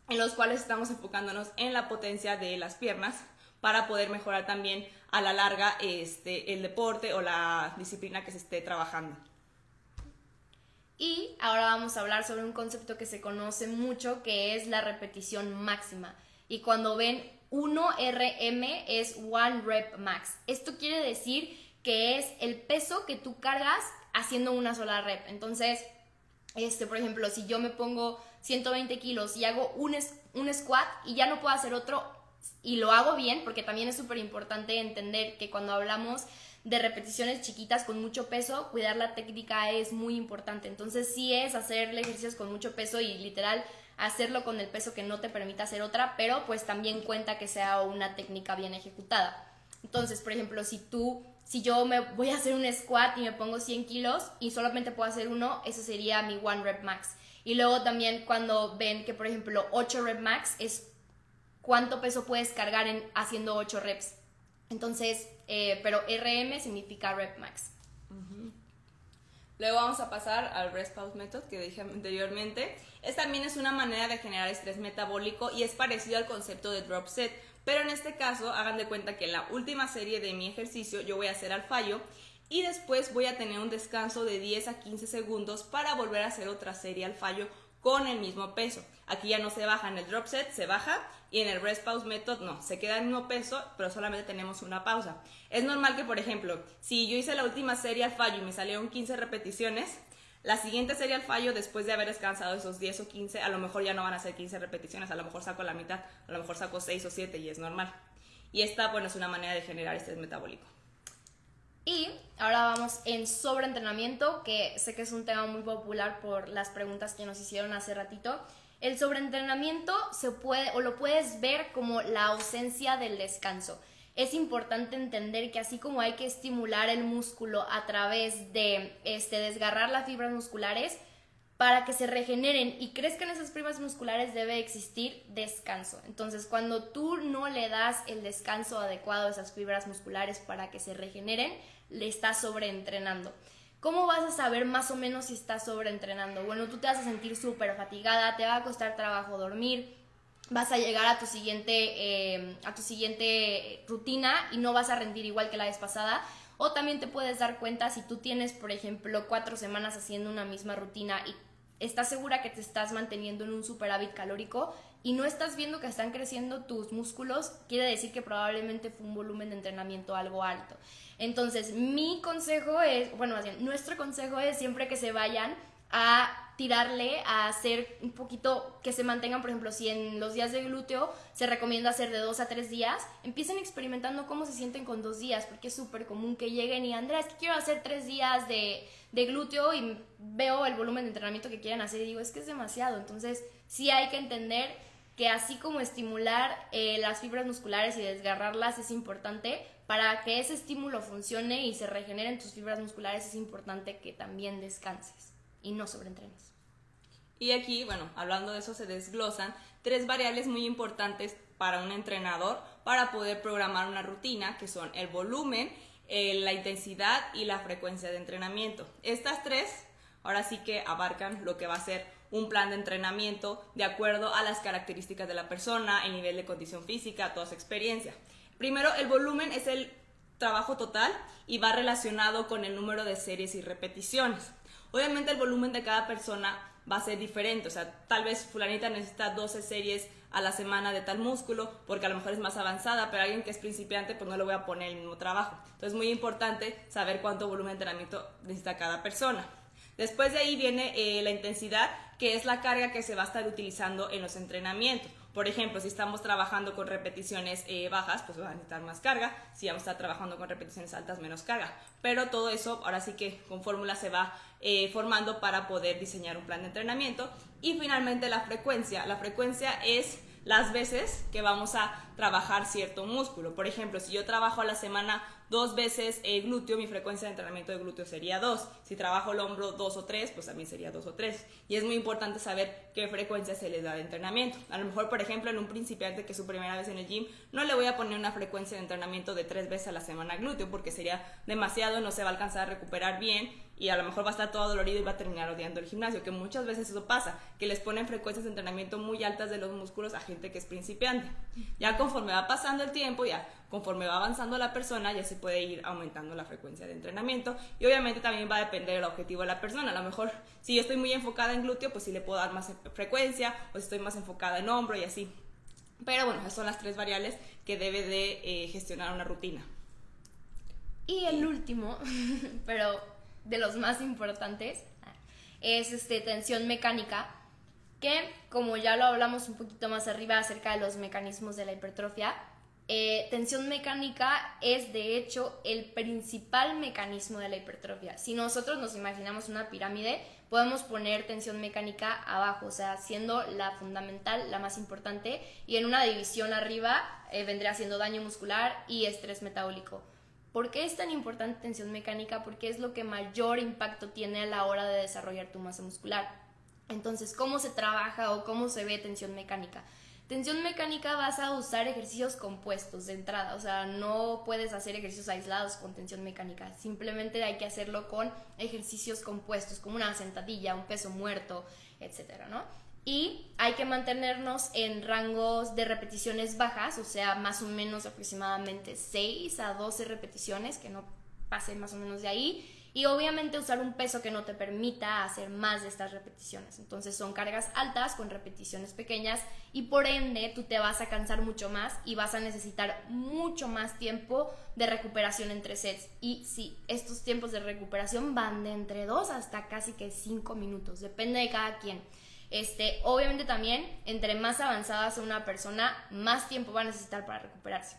en los cuales estamos enfocándonos en la potencia de las piernas para poder mejorar también a la larga este, el deporte o la disciplina que se esté trabajando. Y ahora vamos a hablar sobre un concepto que se conoce mucho, que es la repetición máxima. Y cuando ven 1RM es One Rep Max. Esto quiere decir que es el peso que tú cargas haciendo una sola rep. Entonces, este, por ejemplo, si yo me pongo 120 kilos y hago un, un squat y ya no puedo hacer otro y lo hago bien, porque también es súper importante entender que cuando hablamos de repeticiones chiquitas con mucho peso, cuidar la técnica es muy importante. Entonces sí es hacer ejercicios con mucho peso y literal hacerlo con el peso que no te permita hacer otra, pero pues también cuenta que sea una técnica bien ejecutada. Entonces, por ejemplo, si tú, si yo me voy a hacer un squat y me pongo 100 kilos y solamente puedo hacer uno, eso sería mi one rep max. Y luego también cuando ven que, por ejemplo, 8 rep max es cuánto peso puedes cargar en, haciendo 8 reps. Entonces, eh, pero RM significa rep max. Luego vamos a pasar al rest pause method que dije anteriormente. Esta también es una manera de generar estrés metabólico y es parecido al concepto de drop set, pero en este caso hagan de cuenta que en la última serie de mi ejercicio yo voy a hacer al fallo y después voy a tener un descanso de 10 a 15 segundos para volver a hacer otra serie al fallo con el mismo peso. Aquí ya no se baja en el drop set, se baja y en el rest pause method no, se queda el mismo peso, pero solamente tenemos una pausa. Es normal que, por ejemplo, si yo hice la última serie al fallo y me salieron 15 repeticiones, la siguiente serie al fallo, después de haber descansado esos 10 o 15, a lo mejor ya no van a ser 15 repeticiones, a lo mejor saco la mitad, a lo mejor saco 6 o 7 y es normal. Y esta, bueno, es una manera de generar estrés metabólico. Y ahora vamos en sobreentrenamiento, que sé que es un tema muy popular por las preguntas que nos hicieron hace ratito. El sobreentrenamiento se puede o lo puedes ver como la ausencia del descanso. Es importante entender que así como hay que estimular el músculo a través de este, desgarrar las fibras musculares, para que se regeneren y crezcan esas fibras musculares debe existir descanso. Entonces, cuando tú no le das el descanso adecuado a esas fibras musculares para que se regeneren, le estás sobreentrenando. ¿Cómo vas a saber más o menos si estás sobreentrenando? Bueno, tú te vas a sentir súper fatigada, te va a costar trabajo dormir, vas a llegar a tu siguiente eh, a tu siguiente rutina y no vas a rendir igual que la vez pasada o también te puedes dar cuenta si tú tienes por ejemplo cuatro semanas haciendo una misma rutina y estás segura que te estás manteniendo en un superávit calórico y no estás viendo que están creciendo tus músculos, quiere decir que probablemente fue un volumen de entrenamiento algo alto. Entonces, mi consejo es, bueno, más bien, nuestro consejo es siempre que se vayan a tirarle a hacer un poquito que se mantengan, por ejemplo, si en los días de glúteo se recomienda hacer de dos a tres días, empiecen experimentando cómo se sienten con dos días, porque es súper común que lleguen y Andrea, es que quiero hacer tres días de, de glúteo y veo el volumen de entrenamiento que quieren hacer y digo, es que es demasiado. Entonces, sí hay que entender que así como estimular eh, las fibras musculares y desgarrarlas es importante, para que ese estímulo funcione y se regeneren tus fibras musculares es importante que también descanses y no sobreentrenes. Y aquí, bueno, hablando de eso se desglosan tres variables muy importantes para un entrenador para poder programar una rutina, que son el volumen, eh, la intensidad y la frecuencia de entrenamiento. Estas tres ahora sí que abarcan lo que va a ser un plan de entrenamiento de acuerdo a las características de la persona, el nivel de condición física, toda su experiencia. Primero, el volumen es el trabajo total y va relacionado con el número de series y repeticiones. Obviamente el volumen de cada persona va a ser diferente, o sea, tal vez fulanita necesita 12 series a la semana de tal músculo porque a lo mejor es más avanzada, pero alguien que es principiante pues no le voy a poner el mismo trabajo. Entonces es muy importante saber cuánto volumen de entrenamiento necesita cada persona. Después de ahí viene eh, la intensidad, que es la carga que se va a estar utilizando en los entrenamientos. Por ejemplo, si estamos trabajando con repeticiones eh, bajas, pues va a necesitar más carga. Si vamos a estar trabajando con repeticiones altas, menos carga. Pero todo eso, ahora sí que con fórmula se va eh, formando para poder diseñar un plan de entrenamiento. Y finalmente la frecuencia. La frecuencia es las veces que vamos a trabajar cierto músculo. Por ejemplo, si yo trabajo a la semana dos veces el glúteo, mi frecuencia de entrenamiento de glúteo sería dos. Si trabajo el hombro dos o tres, pues también sería dos o tres. Y es muy importante saber qué frecuencia se les da de entrenamiento. A lo mejor, por ejemplo, en un principiante que es su primera vez en el gym, no le voy a poner una frecuencia de entrenamiento de tres veces a la semana glúteo porque sería demasiado, no se va a alcanzar a recuperar bien y a lo mejor va a estar todo dolorido y va a terminar odiando el gimnasio, que muchas veces eso pasa, que les ponen frecuencias de entrenamiento muy altas de los músculos a gente que es principiante. Ya conforme va pasando el tiempo, ya conforme va avanzando la persona, ya se puede ir aumentando la frecuencia de entrenamiento y obviamente también va a depender del objetivo de la persona. A lo mejor si yo estoy muy enfocada en glúteo, pues sí le puedo dar más frecuencia o si estoy más enfocada en hombro y así. Pero bueno, esas son las tres variables que debe de eh, gestionar una rutina. Y el último, pero de los más importantes, es este, tensión mecánica, que como ya lo hablamos un poquito más arriba acerca de los mecanismos de la hipertrofia, eh, tensión mecánica es de hecho el principal mecanismo de la hipertrofia. Si nosotros nos imaginamos una pirámide, podemos poner tensión mecánica abajo, o sea, siendo la fundamental, la más importante, y en una división arriba eh, vendría siendo daño muscular y estrés metabólico. ¿Por qué es tan importante tensión mecánica? Porque es lo que mayor impacto tiene a la hora de desarrollar tu masa muscular. Entonces, ¿cómo se trabaja o cómo se ve tensión mecánica? Tensión mecánica vas a usar ejercicios compuestos de entrada, o sea, no puedes hacer ejercicios aislados con tensión mecánica, simplemente hay que hacerlo con ejercicios compuestos, como una sentadilla, un peso muerto, etcétera, ¿no? y hay que mantenernos en rangos de repeticiones bajas, o sea, más o menos aproximadamente 6 a 12 repeticiones, que no pasen más o menos de ahí. Y obviamente usar un peso que no te permita hacer más de estas repeticiones. Entonces son cargas altas con repeticiones pequeñas y por ende tú te vas a cansar mucho más y vas a necesitar mucho más tiempo de recuperación entre sets. Y sí, estos tiempos de recuperación van de entre 2 hasta casi que 5 minutos, depende de cada quien. Este, obviamente también, entre más avanzada sea una persona, más tiempo va a necesitar para recuperarse.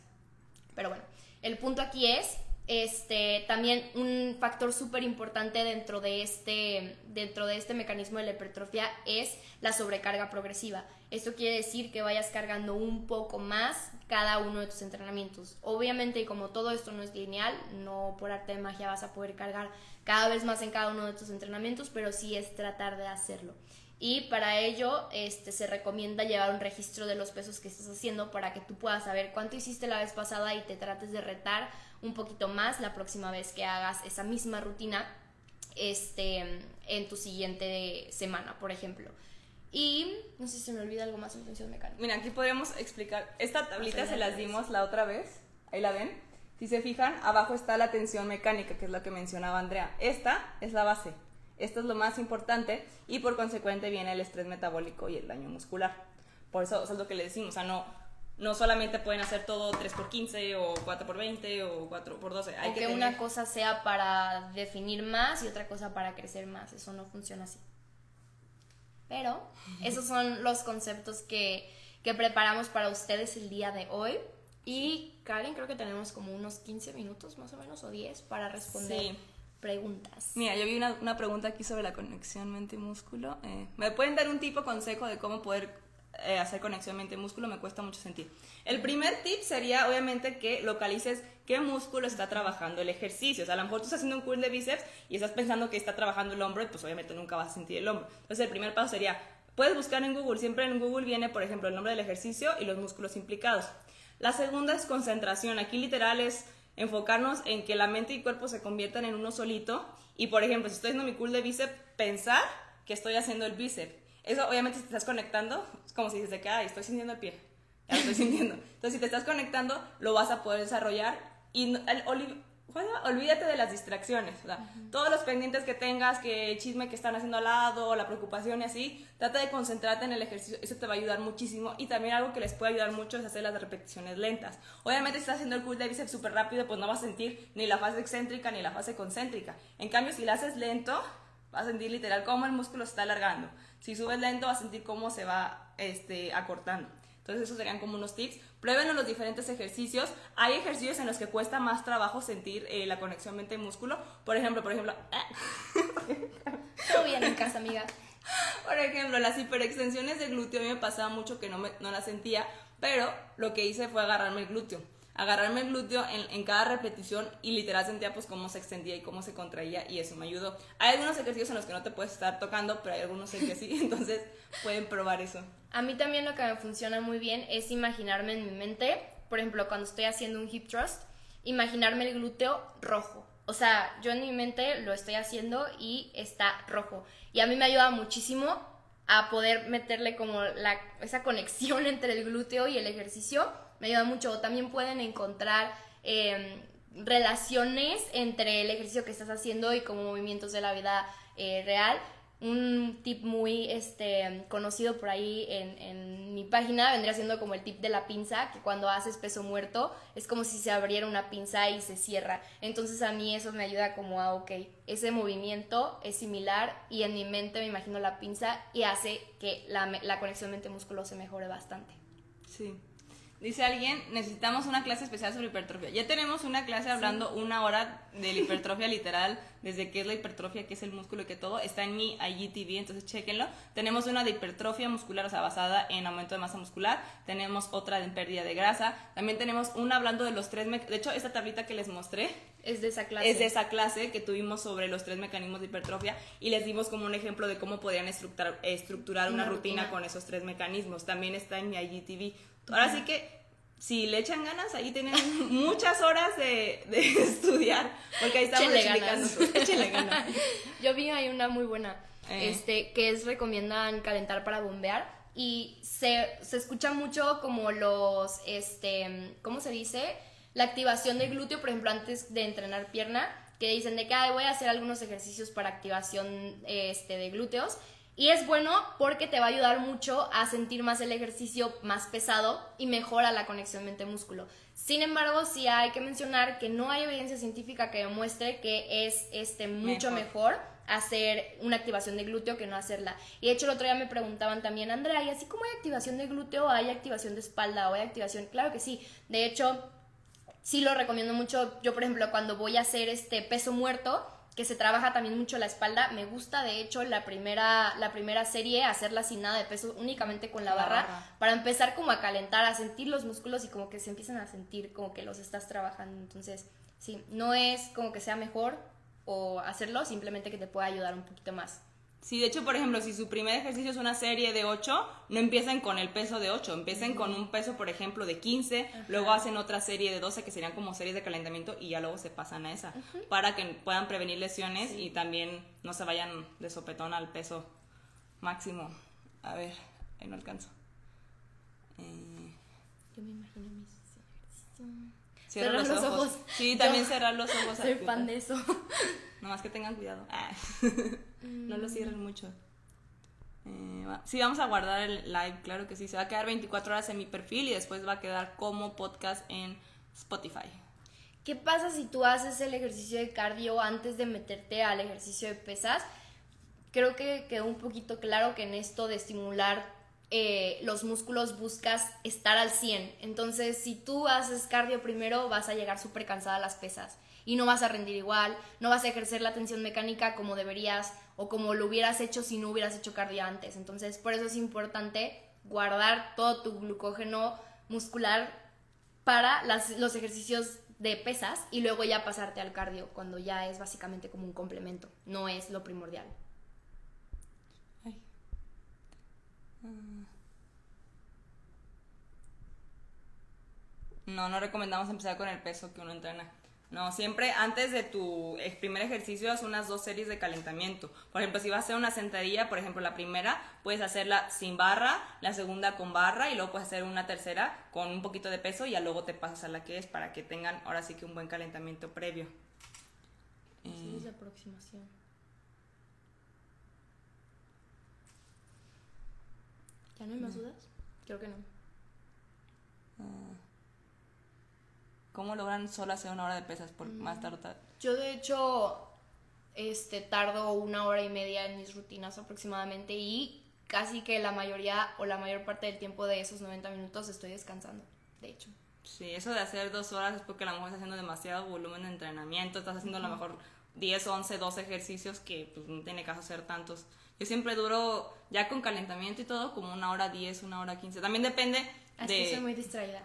Pero bueno, el punto aquí es, este, también un factor súper importante dentro, de este, dentro de este mecanismo de la hipertrofia es la sobrecarga progresiva. Esto quiere decir que vayas cargando un poco más cada uno de tus entrenamientos. Obviamente, como todo esto no es lineal, no por arte de magia vas a poder cargar cada vez más en cada uno de tus entrenamientos, pero sí es tratar de hacerlo y para ello este, se recomienda llevar un registro de los pesos que estás haciendo para que tú puedas saber cuánto hiciste la vez pasada y te trates de retar un poquito más la próxima vez que hagas esa misma rutina este, en tu siguiente semana, por ejemplo. Y no sé si se me olvida algo más en tensión mecánica. Mira, aquí podríamos explicar. Esta tablita se las dimos la otra vez. Ahí la ven. Si se fijan, abajo está la tensión mecánica, que es lo que mencionaba Andrea. Esta es la base. Esto es lo más importante y por consecuente viene el estrés metabólico y el daño muscular. Por eso, eso es lo que le decimos. O sea, no, no solamente pueden hacer todo 3x15 o 4x20 o 4x12. Hay que, una cosa sea para definir más y otra cosa para crecer más. Eso no funciona así. Pero esos son los conceptos que, que preparamos para ustedes el día de hoy. Y Karen, creo que tenemos como unos 15 minutos más o menos o 10 para responder preguntas. Mira, yo vi una, una, pregunta aquí sobre la conexión mente-músculo. Eh, ¿Me pueden dar un tipo consejo de cómo poder eh, hacer conexión mente-músculo? Me cuesta mucho sentir. El primer tip sería, obviamente, que localices qué músculo está trabajando el ejercicio. O sea, a lo mejor tú estás haciendo un curl de bíceps y estás pensando que está trabajando el hombro pues obviamente nunca vas a sentir el hombro. Entonces, el primer paso sería, puedes buscar en Google. Siempre en Google viene, por ejemplo, el nombre del ejercicio y los músculos implicados. La segunda es concentración. Aquí literal es enfocarnos en que la mente y cuerpo se conviertan en uno solito. Y por ejemplo, si estoy haciendo mi curl de bíceps, pensar que estoy haciendo el bíceps. Eso obviamente si te estás conectando, es como si dices que, estoy sintiendo el pie. Ya lo estoy sintiendo. Entonces, si te estás conectando, lo vas a poder desarrollar. Y el, olvídate de las distracciones. Todos los pendientes que tengas, que chisme que están haciendo al lado, la preocupación y así, trata de concentrarte en el ejercicio. Eso te va a ayudar muchísimo. Y también algo que les puede ayudar mucho es hacer las repeticiones lentas. Obviamente, si estás haciendo el curl de bíceps súper rápido, pues no vas a sentir ni la fase excéntrica ni la fase concéntrica. En cambio, si la haces lento, vas a sentir literal cómo el músculo se está alargando. Si subes lento, vas a sentir cómo se va este, acortando. Entonces, esos serían como unos tips. Prueben los diferentes ejercicios. Hay ejercicios en los que cuesta más trabajo sentir eh, la conexión mente-músculo. Por ejemplo, por ejemplo... Todo bien en casa, amiga. Por ejemplo, las hiperextensiones de glúteo a mí me pasaba mucho que no, me, no las sentía, pero lo que hice fue agarrarme el glúteo agarrarme el glúteo en, cada repetición y literal sentía pues cómo se extendía y cómo se contraía y eso me ayudó. Hay algunos ejercicios en los que no te puedes estar tocando, pero hay algunos en que sí, entonces pueden probar eso. A mí también lo que me funciona muy bien es imaginarme en mi mente, por ejemplo, cuando estoy haciendo un hip thrust, imaginarme el glúteo rojo. O sea, yo en mi mente lo estoy haciendo y está rojo. Y a mí me ayuda muchísimo a poder meterle como esa conexión entre el glúteo y el ejercicio me ayuda mucho. También pueden encontrar em, relaciones entre el ejercicio que estás haciendo y como movimientos de la vida eh, real. Un tip muy este, conocido por ahí en, en, mi página vendría siendo como el tip de la pinza, que cuando haces peso muerto es como si se abriera una pinza y se cierra. Entonces a mí eso me ayuda como a, ok, ese movimiento es similar y en mi mente me imagino la pinza y hace que la, la conexión mente-músculo se mejore bastante. Sí. Dice alguien, necesitamos una clase especial sobre hipertrofia. Ya tenemos una clase hablando una hora de la hipertrofia literal, desde qué es la hipertrofia, qué es el músculo y qué todo. Está en mi IGTV, entonces chequenlo. Tenemos una de hipertrofia muscular, o sea, basada en aumento de masa muscular. Tenemos otra en pérdida de grasa. También tenemos una hablando de los tres... De hecho, esta tablita que les mostré... Es de esa clase. Es de esa clase que tuvimos sobre los tres mecanismos de hipertrofia y les dimos como un ejemplo de cómo podrían estructurar, estructurar una, rutina con esos tres mecanismos. También está en mi IGTV. Ahora sí que si le echan ganas, ahí tienen muchas horas de, estudiar, porque ahí estamos explicando. ganas. Yo vi ahí una muy buena, eh. este, que es recomiendan calentar para bombear y se, se escucha mucho como los, este, ¿cómo se dice? La activación del glúteo, por ejemplo, antes de entrenar pierna, que dicen de que voy a hacer algunos ejercicios para activación este, de glúteos y es bueno porque te va a ayudar mucho a sentir más el ejercicio más pesado y mejora la conexión mente-músculo. Sin embargo, sí hay que mencionar que no hay evidencia científica que demuestre que es este, mucho mejor. hacer una activación de glúteo que no hacerla. Y de hecho el otro día me preguntaban también, Andrea, ¿y así como hay activación de glúteo, hay activación de espalda o hay activación? Claro que sí. De hecho, sí lo recomiendo mucho. Yo, por ejemplo, cuando voy a hacer este peso muerto, que se trabaja también mucho la espalda. Me gusta, de hecho, la primera, la primera serie, hacerla sin nada de peso, únicamente con la, barra, para empezar como a calentar, a sentir los músculos y como que se empiezan a sentir como que los estás trabajando. Entonces, sí, no es como que sea mejor o hacerlo, simplemente que te pueda ayudar un poquito más Sí, de hecho, por ejemplo, si su primer ejercicio es una serie de 8, no empiecen con el peso de 8, empiecen con un peso, por ejemplo, de 15, luego hacen otra serie de 12 que serían como series de calentamiento y ya luego se pasan a esa, para que puedan prevenir lesiones y también no se vayan de sopetón al peso máximo. A ver, ahí no alcanzo. Eh, Yo me imagino mis ejercicios. cierra Cerrar los, los ojos. ojos. Sí, también cerrar los ojos. Soy fan de eso. Nomás que tengan cuidado. Ah. no lo cierren mucho. Eh, va- sí, vamos a guardar el live, claro que sí. Se va a quedar 24 horas en mi perfil y después va a quedar como podcast en Spotify. ¿Qué pasa si tú haces el ejercicio de cardio antes de meterte al ejercicio de pesas? Creo que quedó un poquito claro que en esto de estimular eh, los músculos buscas estar al 100. Entonces, si tú haces cardio primero, vas a llegar súper cansada a las pesas y no vas a rendir igual, no vas a ejercer la tensión mecánica como deberías o como lo hubieras hecho si no hubieras hecho cardio antes. Entonces, por eso es importante guardar todo tu glucógeno muscular para los ejercicios de pesas y luego ya pasarte al cardio cuando ya es básicamente como un complemento, no es lo primordial. Ay. Ah. No, no recomendamos empezar con el peso que uno entrena. No, siempre antes de tu primer ejercicio haz unas dos series de calentamiento. Por ejemplo, si vas a hacer una sentadilla, por ejemplo, la primera puedes hacerla sin barra, la segunda con barra y luego puedes hacer una tercera con un poquito de peso y ya luego te pasas a la que es para que tengan ahora sí que un buen calentamiento previo. Eh, es de aproximación. ¿Ya no hay más dudas? Creo que no. ¿Cómo logran solo hacer una hora de pesas por más tarde? Yo de hecho este tardo una hora y media en mis rutinas aproximadamente y casi que la mayoría o la mayor parte del tiempo de esos 90 minutos estoy descansando, de hecho. Sí, eso de hacer dos horas es porque a lo mejor estás haciendo demasiado volumen de entrenamiento, estás haciendo a lo mejor 10, 11, 12 ejercicios que pues, no tiene caso hacer tantos. Yo siempre duro, ya con calentamiento y todo, como una hora 10, una hora 15. También depende de... que soy muy distraída.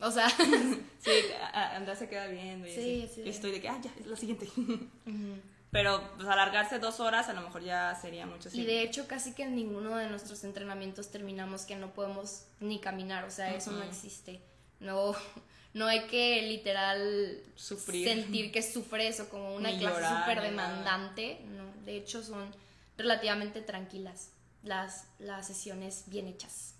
O sea, Sí, Andrea se queda viendo y Sí, así. sí. Yo estoy de que, ah, ya, es la siguiente. Pero pues, alargarse dos horas a lo mejor ya sería mucho. y de hecho casi que en ninguno de nuestros entrenamientos terminamos que no podemos ni caminar, o sea, eso no existe. No, no hay que literal Sufrir. sentir que sufres o como una Ni clase súper demandante. No, de hecho son relativamente tranquilas las, las sesiones bien hechas.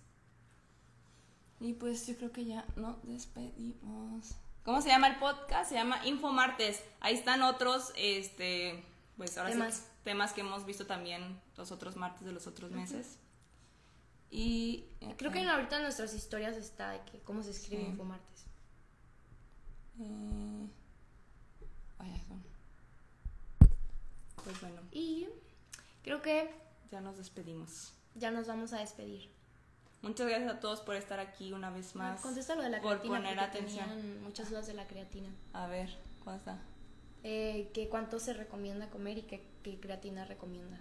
Y pues yo creo que ya nos despedimos. ¿Cómo se llama el podcast? Se llama Infomartes. Ahí están otros, este, pues ahora Temas. sí, temas que hemos visto también los otros martes de los otros meses. Y eh, Creo que ahorita en nuestras historias está de que cómo se escribe Sí. Infomartes. eh, ay, ay, bueno. Pues bueno, Y creo que ya nos despedimos. ya nos vamos a despedir. Muchas gracias a todos por estar aquí una vez más. Contesta lo de la por creatina. poner porque atención. muchas dudas de la creatina. A ver, ¿cuál está? Eh, que cuánto se recomienda comer y qué, qué creatina recomienda.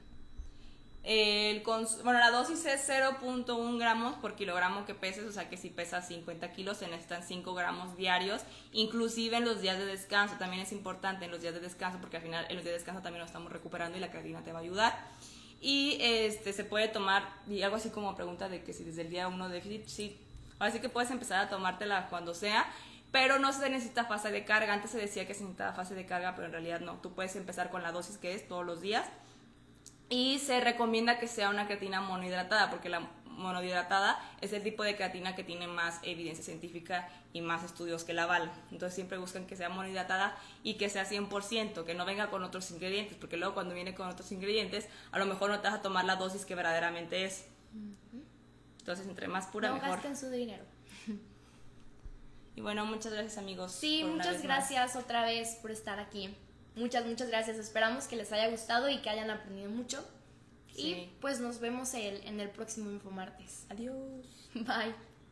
El bueno, la dosis es 0.1 gramos por kilogramo que peses, o sea que si pesas 50 kilos se necesitan 5 gramos diarios, inclusive en los días de descanso, también es importante en los días de descanso porque al final en los días de descanso también nos estamos recuperando y la creatina te va a ayudar. Y este se puede tomar, y algo así como pregunta de que si desde el día 1 déficit, sí, ahora sí que puedes empezar a tomártela cuando sea, pero no se necesita fase de carga, antes se decía que se necesitaba fase de carga, pero en realidad no, tú puedes empezar con la dosis que es todos los días. Y se recomienda que sea una creatina monohidratada, porque la monohidratada es el tipo de creatina que tiene más evidencia científica y más estudios que la avalan. Entonces siempre buscan que sea monohidratada y que sea 100%, que no venga con otros ingredientes, porque luego cuando viene con otros ingredientes, a lo mejor no te vas a tomar la dosis que verdaderamente es. Entonces, entre más pura, no mejor. gasten su dinero. Y bueno, muchas gracias amigos. Sí, muchas más. gracias otra vez por estar aquí. Muchas, muchas gracias. Esperamos que les haya gustado y que hayan aprendido mucho. Sí. Y pues nos vemos el- en el próximo Infomartes. Adiós. Bye.